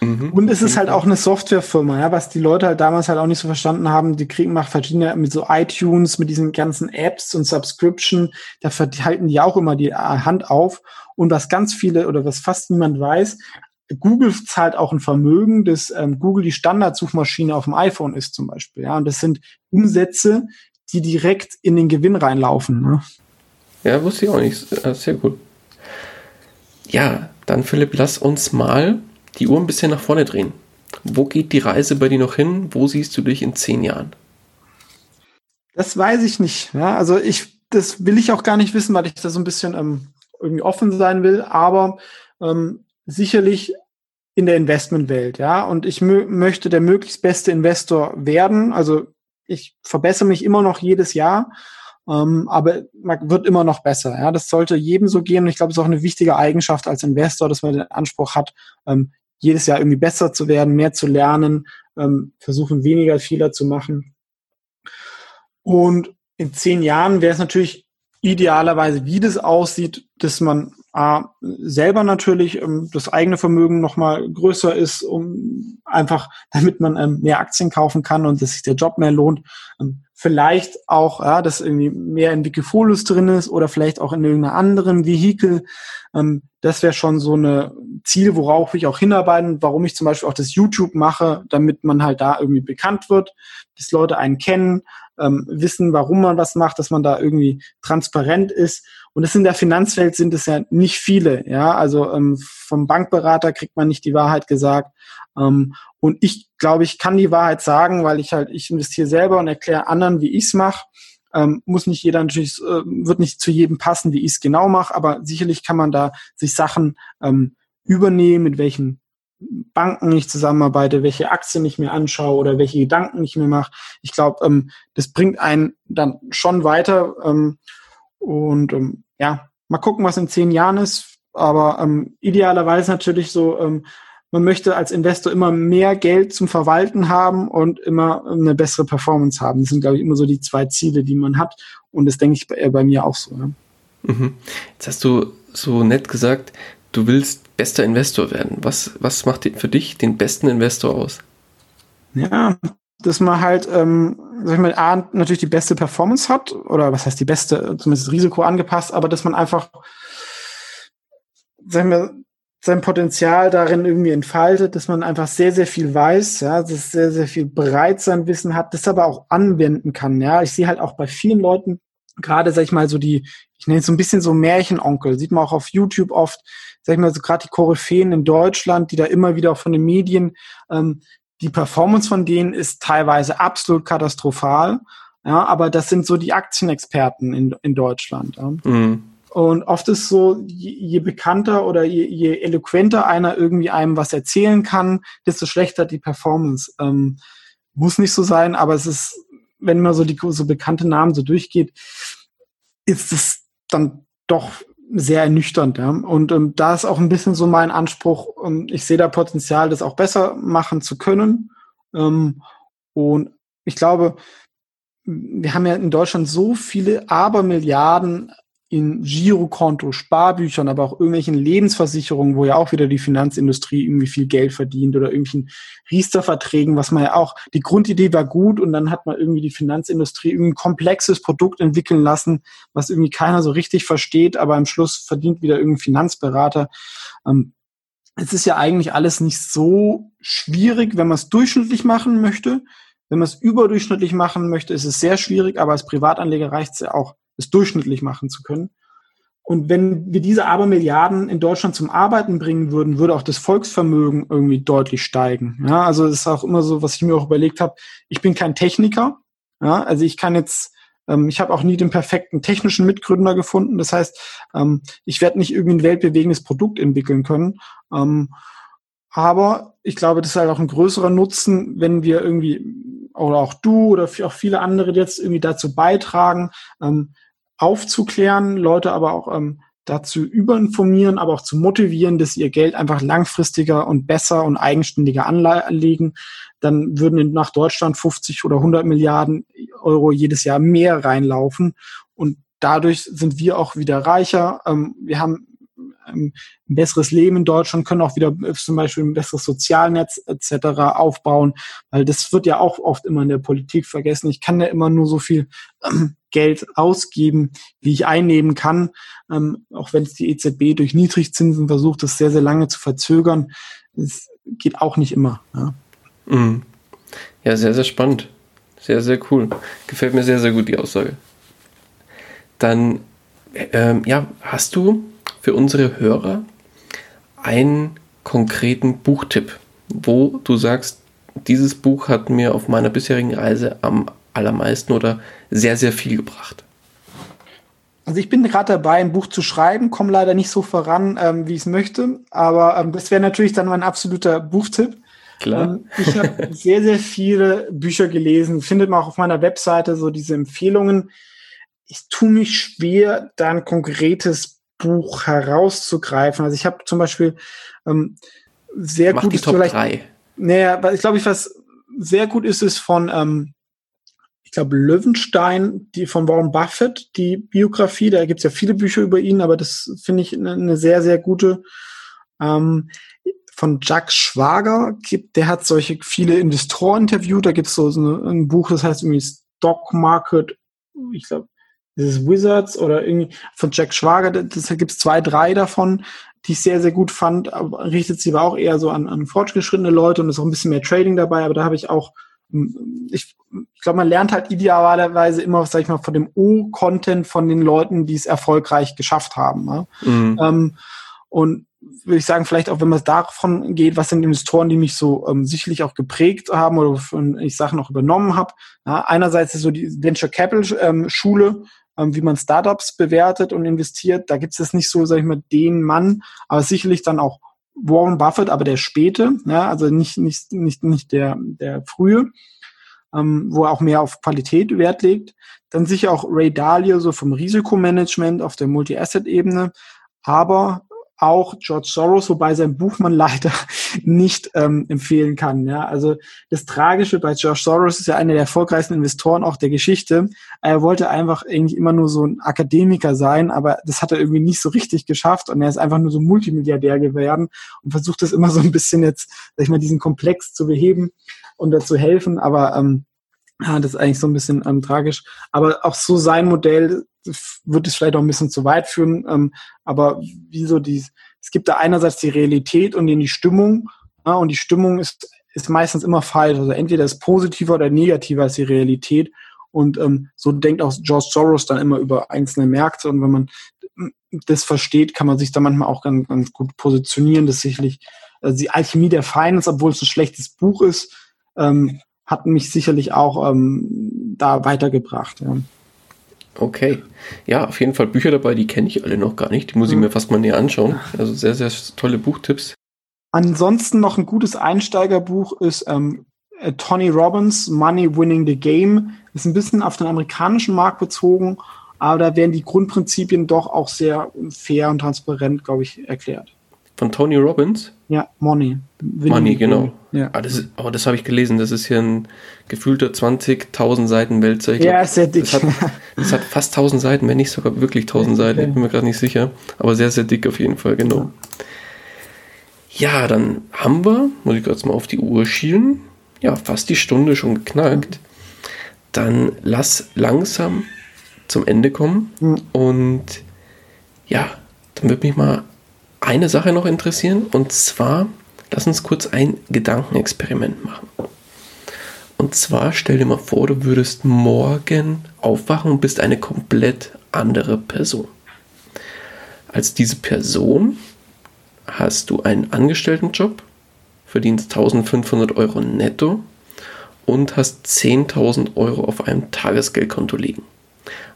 Mhm. Und es ist halt auch eine Softwarefirma, ja, was die Leute halt damals halt auch nicht so verstanden haben. Die kriegen macht verdienen ja mit so iTunes, mit diesen ganzen Apps und Subscription, da halten die auch immer die äh, Hand auf. Und was ganz viele oder was fast niemand weiß, Google zahlt auch ein Vermögen, dass ähm, Google die Standardsuchmaschine auf dem iPhone ist zum Beispiel. Ja, und das sind Umsätze, die direkt in den Gewinn reinlaufen. Ne? Ja, wusste ich auch nicht. Sehr gut. Ja, dann Philipp, lass uns mal die Uhr ein bisschen nach vorne drehen. Wo geht die Reise bei dir noch hin? Wo siehst du dich in zehn Jahren? Das weiß ich nicht. Ja, also ich, das will ich auch gar nicht wissen, weil ich da so ein bisschen ähm, irgendwie offen sein will. Aber ähm, sicherlich in der Investmentwelt, ja. Und ich möchte der möglichst beste Investor werden. Also ich verbessere mich immer noch jedes Jahr, ähm, aber man wird immer noch besser. Ja, das sollte jedem so gehen. Und ich glaube, es ist auch eine wichtige Eigenschaft als Investor, dass man den Anspruch hat, ähm, jedes Jahr irgendwie besser zu werden, mehr zu lernen, ähm, versuchen weniger Fehler zu machen. Und in zehn Jahren wäre es natürlich idealerweise, wie das aussieht, dass man äh, selber natürlich ähm, das eigene Vermögen nochmal größer ist, um einfach, *laughs* damit man ähm, mehr Aktien kaufen kann und dass sich der Job mehr lohnt. Ähm, vielleicht auch, ja, dass irgendwie mehr in Wikifolio drin ist oder vielleicht auch in irgendeiner anderen Vehikel. Ähm, das wäre schon so eine Ziel, worauf ich auch hinarbeiten, warum ich zum Beispiel auch das YouTube mache, damit man halt da irgendwie bekannt wird, dass Leute einen kennen, ähm, wissen, warum man was macht, dass man da irgendwie transparent ist. Und das in der Finanzwelt sind es ja nicht viele, ja. Also ähm, vom Bankberater kriegt man nicht die Wahrheit gesagt. Ähm, und ich glaube, ich kann die Wahrheit sagen, weil ich halt, ich investiere selber und erkläre anderen, wie ich es mache. Ähm, muss nicht jeder natürlich, äh, wird nicht zu jedem passen, wie ich es genau mache, aber sicherlich kann man da sich Sachen ähm, übernehmen, mit welchen Banken ich zusammenarbeite, welche Aktien ich mir anschaue oder welche Gedanken ich mir mache. Ich glaube, ähm, das bringt einen dann schon weiter. Ähm, und ähm, ja, mal gucken, was in zehn Jahren ist. Aber ähm, idealerweise natürlich so ähm, man möchte als Investor immer mehr Geld zum Verwalten haben und immer eine bessere Performance haben. Das sind, glaube ich, immer so die zwei Ziele, die man hat. Und das denke ich bei, bei mir auch so. Ne? Mhm. Jetzt hast du so nett gesagt, du willst bester Investor werden. Was, was macht für dich den besten Investor aus? Ja, dass man halt, ähm, sag ich mal, A, natürlich die beste Performance hat, oder was heißt die beste, zumindest Risiko angepasst, aber dass man einfach, sag ich mal, sein Potenzial darin irgendwie entfaltet, dass man einfach sehr, sehr viel weiß, ja, dass sehr, sehr viel bereit sein Wissen hat, das aber auch anwenden kann, ja. Ich sehe halt auch bei vielen Leuten, gerade, sag ich mal, so die, ich nenne es so ein bisschen so Märchenonkel, sieht man auch auf YouTube oft, sag ich mal, so gerade die Koryphäen in Deutschland, die da immer wieder auch von den Medien, ähm, die Performance von denen ist teilweise absolut katastrophal, ja, aber das sind so die Aktienexperten in, in Deutschland. Ja. Mhm. Und oft ist so, je, je bekannter oder je, je, eloquenter einer irgendwie einem was erzählen kann, desto schlechter die Performance. Ähm, muss nicht so sein, aber es ist wenn man so die so bekannte Namen so durchgeht, ist es dann doch sehr ernüchternd. Ja? Und ähm, da ist auch ein bisschen so mein Anspruch, ähm, ich sehe da Potenzial, das auch besser machen zu können. Ähm, und ich glaube, wir haben ja in Deutschland so viele Abermilliarden in Girokonto, Sparbüchern, aber auch irgendwelchen Lebensversicherungen, wo ja auch wieder die Finanzindustrie irgendwie viel Geld verdient oder irgendwelchen Riester-Verträgen, was man ja auch, die Grundidee war gut und dann hat man irgendwie die Finanzindustrie irgendwie ein komplexes Produkt entwickeln lassen, was irgendwie keiner so richtig versteht, aber am Schluss verdient wieder irgendein Finanzberater. Ähm, es ist ja eigentlich alles nicht so schwierig, wenn man es durchschnittlich machen möchte. Wenn man es überdurchschnittlich machen möchte, ist es sehr schwierig, aber als Privatanleger reicht es ja auch, es durchschnittlich machen zu können. Und wenn wir diese Abermilliarden in Deutschland zum Arbeiten bringen würden, würde auch das Volksvermögen irgendwie deutlich steigen. Ja, also das ist auch immer so, was ich mir auch überlegt habe. Ich bin kein Techniker. Ja, also ich kann jetzt, ähm, ich habe auch nie den perfekten technischen Mitgründer gefunden. Das heißt, ähm, ich werde nicht irgendwie ein weltbewegendes Produkt entwickeln können. Ähm, aber ich glaube, das ist halt auch ein größerer Nutzen, wenn wir irgendwie, oder auch du oder auch viele andere jetzt irgendwie dazu beitragen, ähm, aufzuklären, Leute aber auch ähm, dazu überinformieren, aber auch zu motivieren, dass ihr Geld einfach langfristiger und besser und eigenständiger anlegen, dann würden nach Deutschland 50 oder 100 Milliarden Euro jedes Jahr mehr reinlaufen und dadurch sind wir auch wieder reicher. Ähm, wir haben ein besseres Leben in Deutschland, können auch wieder äh, zum Beispiel ein besseres Sozialnetz etc. aufbauen, weil das wird ja auch oft immer in der Politik vergessen. Ich kann ja immer nur so viel ähm, Geld ausgeben, wie ich einnehmen kann, ähm, auch wenn es die EZB durch Niedrigzinsen versucht, das sehr, sehr lange zu verzögern. Es geht auch nicht immer. Ja. Mhm. ja, sehr, sehr spannend. Sehr, sehr cool. Gefällt mir sehr, sehr gut die Aussage. Dann, ähm, ja, hast du für unsere Hörer einen konkreten Buchtipp, wo du sagst, dieses Buch hat mir auf meiner bisherigen Reise am allermeisten oder sehr, sehr viel gebracht? Also ich bin gerade dabei, ein Buch zu schreiben, komme leider nicht so voran, ähm, wie ich es möchte, aber ähm, das wäre natürlich dann mein absoluter Buchtipp. Klar. Ähm, ich habe *laughs* sehr, sehr viele Bücher gelesen, findet man auch auf meiner Webseite so diese Empfehlungen. Ich tue mich schwer, da ein konkretes Buch herauszugreifen. Also ich habe zum Beispiel ähm, sehr Mach gutes die Top vielleicht, 3. Naja, ich glaube, ich was sehr gut ist es von ähm, ich glaube, Löwenstein, die von Warren Buffett, die Biografie, da gibt es ja viele Bücher über ihn, aber das finde ich eine, eine, sehr, sehr gute. Ähm, von Jack Schwager gibt, der hat solche viele Investoren interviewt, da gibt es so, so ein Buch, das heißt irgendwie Stock Market, ich glaube, ist Wizards oder irgendwie von Jack Schwager, das gibt es zwei, drei davon, die ich sehr, sehr gut fand, richtet sie aber auch eher so an, an fortgeschrittene Leute und ist auch ein bisschen mehr Trading dabei, aber da habe ich auch ich, ich glaube, man lernt halt idealerweise immer, sag ich mal, von dem O-Content von den Leuten, die es erfolgreich geschafft haben. Ne? Mhm. Ähm, und würde ich sagen, vielleicht auch, wenn man es davon geht, was sind Investoren, die mich so ähm, sicherlich auch geprägt haben oder von ich Sachen auch übernommen habe. Ja, einerseits ist so die Venture Capital ähm, Schule, ähm, wie man Startups bewertet und investiert. Da gibt es jetzt nicht so, sag ich mal, den Mann, aber sicherlich dann auch Warren Buffett, aber der späte, ja, also nicht, nicht, nicht, nicht der, der frühe, ähm, wo er auch mehr auf Qualität Wert legt. Dann sicher auch Ray Dalio, so vom Risikomanagement auf der Multi-Asset-Ebene, aber auch George Soros, wobei sein Buch man *laughs* leider nicht ähm, empfehlen kann. Ja, also das Tragische bei George Soros ist ja einer der erfolgreichsten Investoren auch der Geschichte. Er wollte einfach irgendwie immer nur so ein Akademiker sein, aber das hat er irgendwie nicht so richtig geschafft und er ist einfach nur so Multimilliardär geworden und versucht es immer so ein bisschen jetzt, sag ich mal, diesen Komplex zu beheben und dazu helfen. Aber ähm, ja, das ist eigentlich so ein bisschen ähm, tragisch. Aber auch so sein Modell wird es vielleicht auch ein bisschen zu weit führen. Ähm, aber wieso die, es gibt da einerseits die Realität und die Stimmung. Ja, und die Stimmung ist, ist meistens immer falsch. Also entweder ist positiver oder negativer als die Realität. Und ähm, so denkt auch George Soros dann immer über einzelne Märkte. Und wenn man das versteht, kann man sich da manchmal auch ganz, ganz gut positionieren. Das ist sicherlich also die Alchemie der Finance, obwohl es ein schlechtes Buch ist, ähm, hat mich sicherlich auch ähm, da weitergebracht. Ja. Okay. Ja, auf jeden Fall Bücher dabei, die kenne ich alle noch gar nicht. Die muss ich mhm. mir fast mal näher anschauen. Also sehr, sehr tolle Buchtipps. Ansonsten noch ein gutes Einsteigerbuch ist ähm, äh, Tony Robbins, Money Winning the Game, ist ein bisschen auf den amerikanischen Markt bezogen, aber da werden die Grundprinzipien doch auch sehr fair und transparent, glaube ich, erklärt. Von Tony Robbins? Ja, Money. Winning Money, genau. Ja. Ah, das, oh, das habe ich gelesen. Das ist hier ein gefühlter 20.000 Seiten Wälzer. Ich ja, sehr dick. Das hat, das hat, fast 1000 Seiten, wenn nicht sogar wirklich 1000 Seiten. Ich bin mir gerade nicht sicher. Aber sehr, sehr dick auf jeden Fall, genau. Ja, ja dann haben wir, muss ich gerade mal auf die Uhr schielen, ja, fast die Stunde schon geknackt. Dann lass langsam zum Ende kommen. Mhm. Und ja, dann würde mich mal eine Sache noch interessieren. Und zwar, lass uns kurz ein Gedankenexperiment machen. Und zwar stell dir mal vor, du würdest morgen aufwachen und bist eine komplett andere Person. Als diese Person hast du einen Angestelltenjob, verdienst 1500 Euro netto und hast 10.000 Euro auf einem Tagesgeldkonto liegen.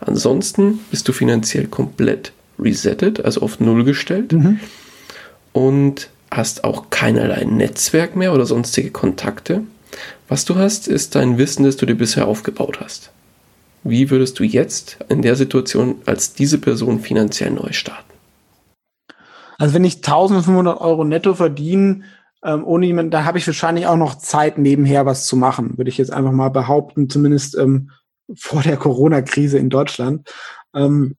Ansonsten bist du finanziell komplett resettet, also auf Null gestellt mhm. und hast auch keinerlei Netzwerk mehr oder sonstige Kontakte. Was du hast, ist dein Wissen, das du dir bisher aufgebaut hast. Wie würdest du jetzt in der Situation als diese Person finanziell neu starten? Also wenn ich 1500 Euro netto verdiene, ähm, ohne jemanden, da habe ich wahrscheinlich auch noch Zeit nebenher was zu machen, würde ich jetzt einfach mal behaupten, zumindest ähm, vor der Corona-Krise in Deutschland. Ähm,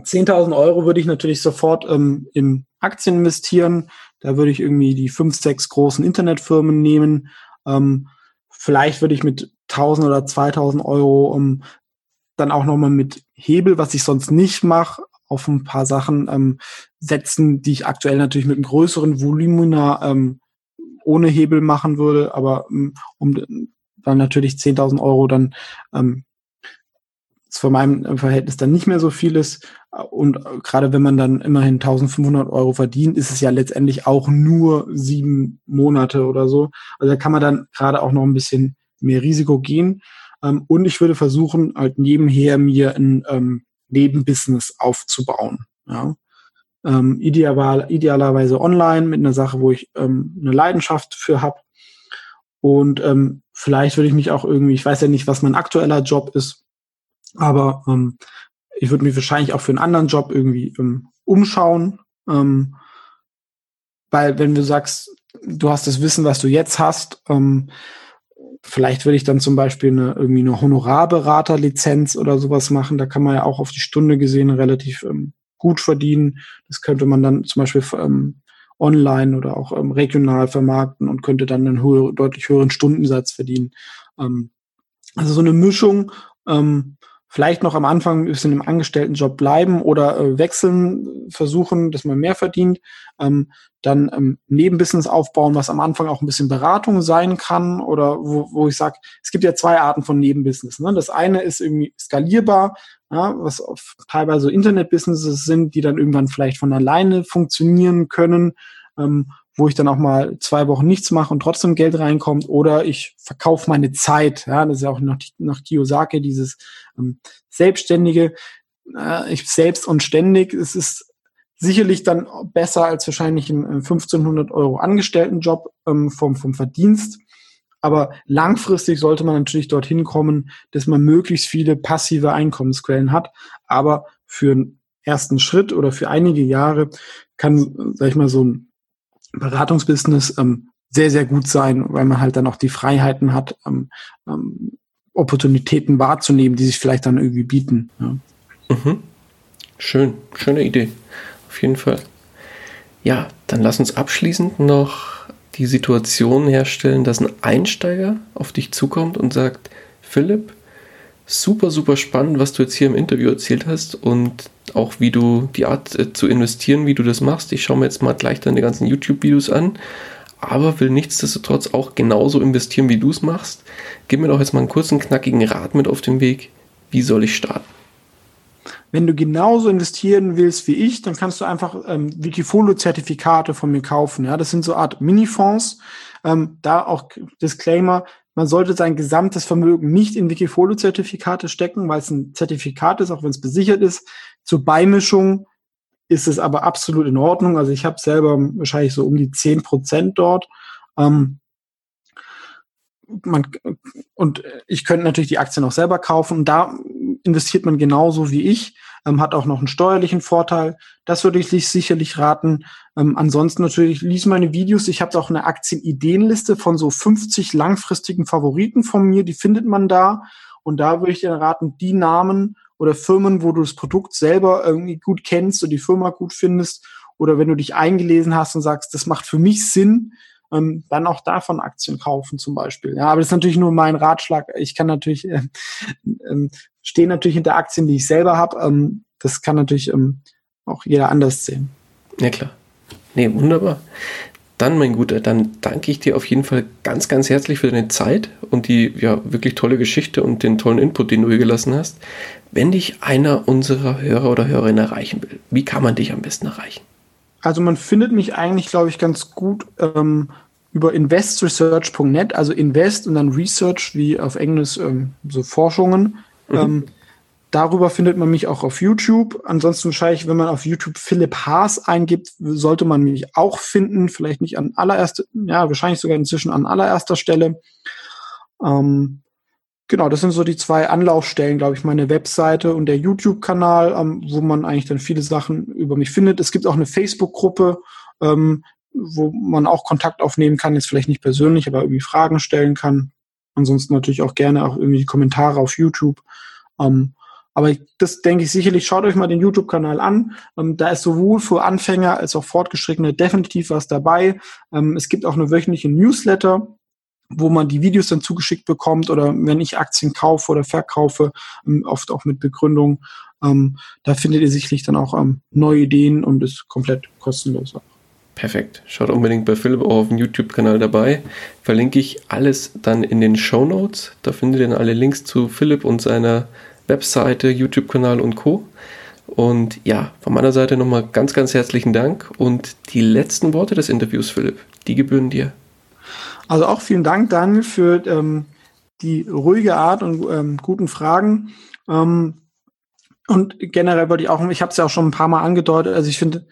10.000 Euro würde ich natürlich sofort ähm, in Aktien investieren. Da würde ich irgendwie die fünf, sechs großen Internetfirmen nehmen. Ähm, vielleicht würde ich mit 1.000 oder 2.000 Euro um, dann auch nochmal mit Hebel, was ich sonst nicht mache, auf ein paar Sachen ähm, setzen, die ich aktuell natürlich mit einem größeren Volumina ähm, ohne Hebel machen würde, aber ähm, um dann natürlich 10.000 Euro dann ähm, von meinem Verhältnis dann nicht mehr so viel ist. Und gerade wenn man dann immerhin 1500 Euro verdient, ist es ja letztendlich auch nur sieben Monate oder so. Also da kann man dann gerade auch noch ein bisschen mehr Risiko gehen. Ähm, und ich würde versuchen, halt nebenher mir ein ähm, Nebenbusiness aufzubauen. Ja. Ähm, ideal, idealerweise online mit einer Sache, wo ich ähm, eine Leidenschaft für habe. Und ähm, vielleicht würde ich mich auch irgendwie, ich weiß ja nicht, was mein aktueller Job ist, aber ähm, ich würde mich wahrscheinlich auch für einen anderen Job irgendwie ähm, umschauen. Ähm, weil wenn du sagst, du hast das Wissen, was du jetzt hast, ähm, vielleicht würde ich dann zum Beispiel eine, irgendwie eine Honorarberaterlizenz oder sowas machen. Da kann man ja auch auf die Stunde gesehen relativ ähm, gut verdienen. Das könnte man dann zum Beispiel ähm, online oder auch ähm, regional vermarkten und könnte dann einen höher, deutlich höheren Stundensatz verdienen. Ähm, also so eine Mischung ähm, vielleicht noch am Anfang ein bisschen im Angestelltenjob bleiben oder äh, wechseln, versuchen, dass man mehr verdient, ähm, dann ähm, Nebenbusiness aufbauen, was am Anfang auch ein bisschen Beratung sein kann oder wo, wo ich sage, es gibt ja zwei Arten von Nebenbusiness. Ne? Das eine ist irgendwie skalierbar, ja, was teilweise Internetbusinesses sind, die dann irgendwann vielleicht von alleine funktionieren können. Ähm, wo ich dann auch mal zwei Wochen nichts mache und trotzdem Geld reinkommt, oder ich verkaufe meine Zeit. Ja, das ist ja auch nach, nach Kiyosaki dieses ähm, Selbstständige. Äh, ich selbst und ständig. Es ist sicherlich dann besser als wahrscheinlich ein 1500 Euro Angestelltenjob ähm, vom, vom Verdienst. Aber langfristig sollte man natürlich dorthin kommen, dass man möglichst viele passive Einkommensquellen hat. Aber für einen ersten Schritt oder für einige Jahre kann, sag ich mal, so ein Beratungsbusiness ähm, sehr, sehr gut sein, weil man halt dann auch die Freiheiten hat, ähm, ähm, Opportunitäten wahrzunehmen, die sich vielleicht dann irgendwie bieten. Ja. Mhm. Schön, schöne Idee. Auf jeden Fall. Ja, dann lass uns abschließend noch die Situation herstellen, dass ein Einsteiger auf dich zukommt und sagt, Philipp, super, super spannend, was du jetzt hier im Interview erzählt hast und auch wie du die Art äh, zu investieren, wie du das machst. Ich schaue mir jetzt mal gleich deine ganzen YouTube-Videos an, aber will nichtsdestotrotz auch genauso investieren, wie du es machst. Gib mir doch jetzt mal einen kurzen, knackigen Rat mit auf den Weg. Wie soll ich starten? Wenn du genauso investieren willst wie ich, dann kannst du einfach ähm, Wikifolio-Zertifikate von mir kaufen. Ja, das sind so Art Mini-Fonds. Ähm, da auch Disclaimer, man sollte sein gesamtes Vermögen nicht in Wikifolio-Zertifikate stecken, weil es ein Zertifikat ist, auch wenn es besichert ist. Zur Beimischung ist es aber absolut in Ordnung. Also ich habe selber wahrscheinlich so um die zehn Prozent dort. Ähm, man, und ich könnte natürlich die Aktien auch selber kaufen. Und da investiert man genauso wie ich, ähm, hat auch noch einen steuerlichen Vorteil. Das würde ich sicherlich raten. Ähm, ansonsten natürlich lies meine Videos. Ich habe auch eine Aktienideenliste von so 50 langfristigen Favoriten von mir. Die findet man da. Und da würde ich dir raten, die Namen oder Firmen, wo du das Produkt selber irgendwie gut kennst und die Firma gut findest, oder wenn du dich eingelesen hast und sagst, das macht für mich Sinn, ähm, dann auch davon Aktien kaufen zum Beispiel. Ja, aber das ist natürlich nur mein Ratschlag. Ich kann natürlich, äh, äh, stehe natürlich hinter Aktien, die ich selber habe. Ähm, das kann natürlich ähm, auch jeder anders sehen. Ja, klar. Nee, wunderbar. Dann, mein Guter, dann danke ich dir auf jeden Fall ganz, ganz herzlich für deine Zeit und die ja wirklich tolle Geschichte und den tollen Input, den du hier gelassen hast. Wenn dich einer unserer Hörer oder Hörerinnen erreichen will, wie kann man dich am besten erreichen? Also man findet mich eigentlich, glaube ich, ganz gut ähm, über investresearch.net, also invest und dann research wie auf Englisch ähm, so Forschungen. Mhm. Ähm, darüber findet man mich auch auf YouTube. Ansonsten wahrscheinlich, wenn man auf YouTube Philipp Haas eingibt, sollte man mich auch finden. Vielleicht nicht an allererster, ja, wahrscheinlich sogar inzwischen an allererster Stelle. Ähm, genau, das sind so die zwei Anlaufstellen, glaube ich, meine Webseite und der YouTube-Kanal, ähm, wo man eigentlich dann viele Sachen über mich findet. Es gibt auch eine Facebook-Gruppe, ähm, wo man auch Kontakt aufnehmen kann, jetzt vielleicht nicht persönlich, aber irgendwie Fragen stellen kann. Ansonsten natürlich auch gerne auch irgendwie Kommentare auf YouTube. Ähm, aber das denke ich sicherlich, schaut euch mal den YouTube-Kanal an. Ähm, da ist sowohl für Anfänger als auch Fortgeschrittene definitiv was dabei. Ähm, es gibt auch eine wöchentliche Newsletter, wo man die Videos dann zugeschickt bekommt oder wenn ich Aktien kaufe oder verkaufe, ähm, oft auch mit Begründung. Ähm, da findet ihr sicherlich dann auch ähm, neue Ideen und ist komplett kostenlos. Perfekt. Schaut unbedingt bei Philipp auch auf dem YouTube-Kanal dabei. Verlinke ich alles dann in den Show Notes. Da findet ihr dann alle Links zu Philipp und seiner Webseite, YouTube-Kanal und Co. Und ja, von meiner Seite nochmal ganz, ganz herzlichen Dank. Und die letzten Worte des Interviews, Philipp, die gebühren dir. Also auch vielen Dank, Daniel, für ähm, die ruhige Art und ähm, guten Fragen. Ähm, und generell würde ich auch, ich habe es ja auch schon ein paar Mal angedeutet, also ich finde,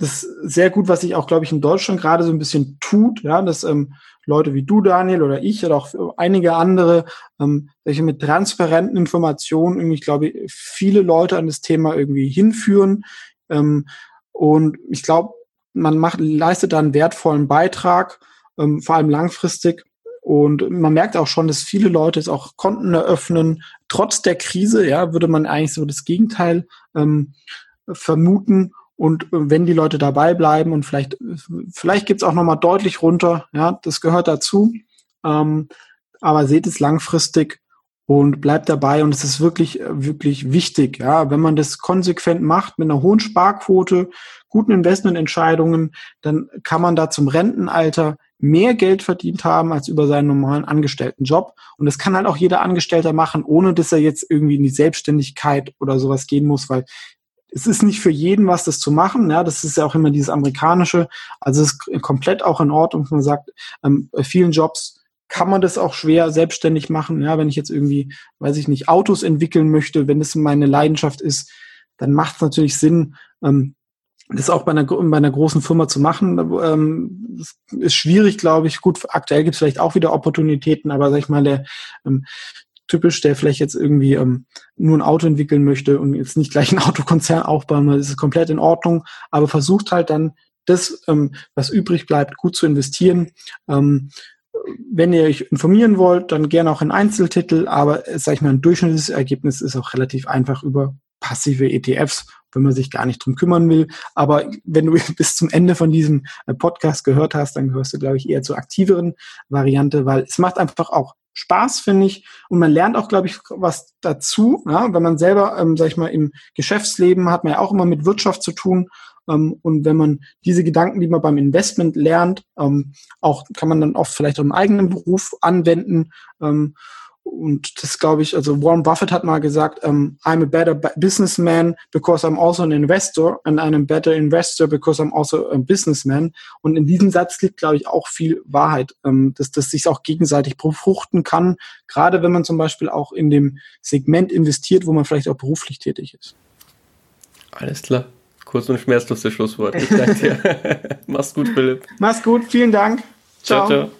das sehr gut, was sich auch, glaube ich, in Deutschland gerade so ein bisschen tut, ja, dass ähm, Leute wie du, Daniel, oder ich oder auch einige andere, ähm, welche mit transparenten Informationen irgendwie, ich glaube, viele Leute an das Thema irgendwie hinführen. Ähm, und ich glaube, man macht, leistet da einen wertvollen Beitrag, ähm, vor allem langfristig. Und man merkt auch schon, dass viele Leute jetzt auch Konten eröffnen. Trotz der Krise, ja, würde man eigentlich so das Gegenteil ähm, vermuten. Und wenn die Leute dabei bleiben und vielleicht, vielleicht geht's auch nochmal deutlich runter, ja, das gehört dazu. Ähm, aber seht es langfristig und bleibt dabei. Und es ist wirklich, wirklich wichtig, ja, wenn man das konsequent macht mit einer hohen Sparquote, guten Investmententscheidungen, dann kann man da zum Rentenalter mehr Geld verdient haben als über seinen normalen Angestelltenjob. Und das kann halt auch jeder Angestellter machen, ohne dass er jetzt irgendwie in die Selbstständigkeit oder sowas gehen muss, weil es ist nicht für jeden was, das zu machen. Ja, das ist ja auch immer dieses amerikanische. Also es ist komplett auch in Ordnung. Man sagt, ähm, bei vielen Jobs kann man das auch schwer selbstständig machen. Ja, wenn ich jetzt irgendwie, weiß ich nicht, Autos entwickeln möchte, wenn das meine Leidenschaft ist, dann macht es natürlich Sinn, ähm, das auch bei einer, bei einer großen Firma zu machen. Ähm, ist schwierig, glaube ich. Gut, aktuell gibt es vielleicht auch wieder Opportunitäten, aber sag ich mal, der ähm, typisch, der vielleicht jetzt irgendwie ähm, nur ein Auto entwickeln möchte und jetzt nicht gleich einen *laughs* Autokonzern aufbauen das ist komplett in Ordnung, aber versucht halt dann das, ähm, was übrig bleibt, gut zu investieren. Ähm, wenn ihr euch informieren wollt, dann gerne auch in Einzeltitel, aber sag ich mal, ein durchschnittliches Ergebnis ist auch relativ einfach über passive ETFs, wenn man sich gar nicht drum kümmern will. Aber wenn du *laughs* bis zum Ende von diesem äh, Podcast gehört hast, dann gehörst du, glaube ich, eher zur aktiveren Variante, weil es macht einfach auch Spaß, finde ich. Und man lernt auch, glaube ich, was dazu. Ja? Wenn man selber, ähm, sag ich mal, im Geschäftsleben hat man ja auch immer mit Wirtschaft zu tun. Ähm, und wenn man diese Gedanken, die man beim Investment lernt, ähm, auch kann man dann oft vielleicht auch im eigenen Beruf anwenden. Ähm, und das glaube ich, also Warren Buffett hat mal gesagt, um, I'm a better businessman because I'm also an investor and I'm a better investor because I'm also a businessman. Und in diesem Satz liegt, glaube ich, auch viel Wahrheit, ähm, dass das sich auch gegenseitig befruchten kann, gerade wenn man zum Beispiel auch in dem Segment investiert, wo man vielleicht auch beruflich tätig ist. Alles klar. Kurz und schmerzlos das Schlusswort. Ich danke dir. *laughs* Mach's gut, Philipp. Mach's gut, vielen Dank. ciao. ciao. ciao.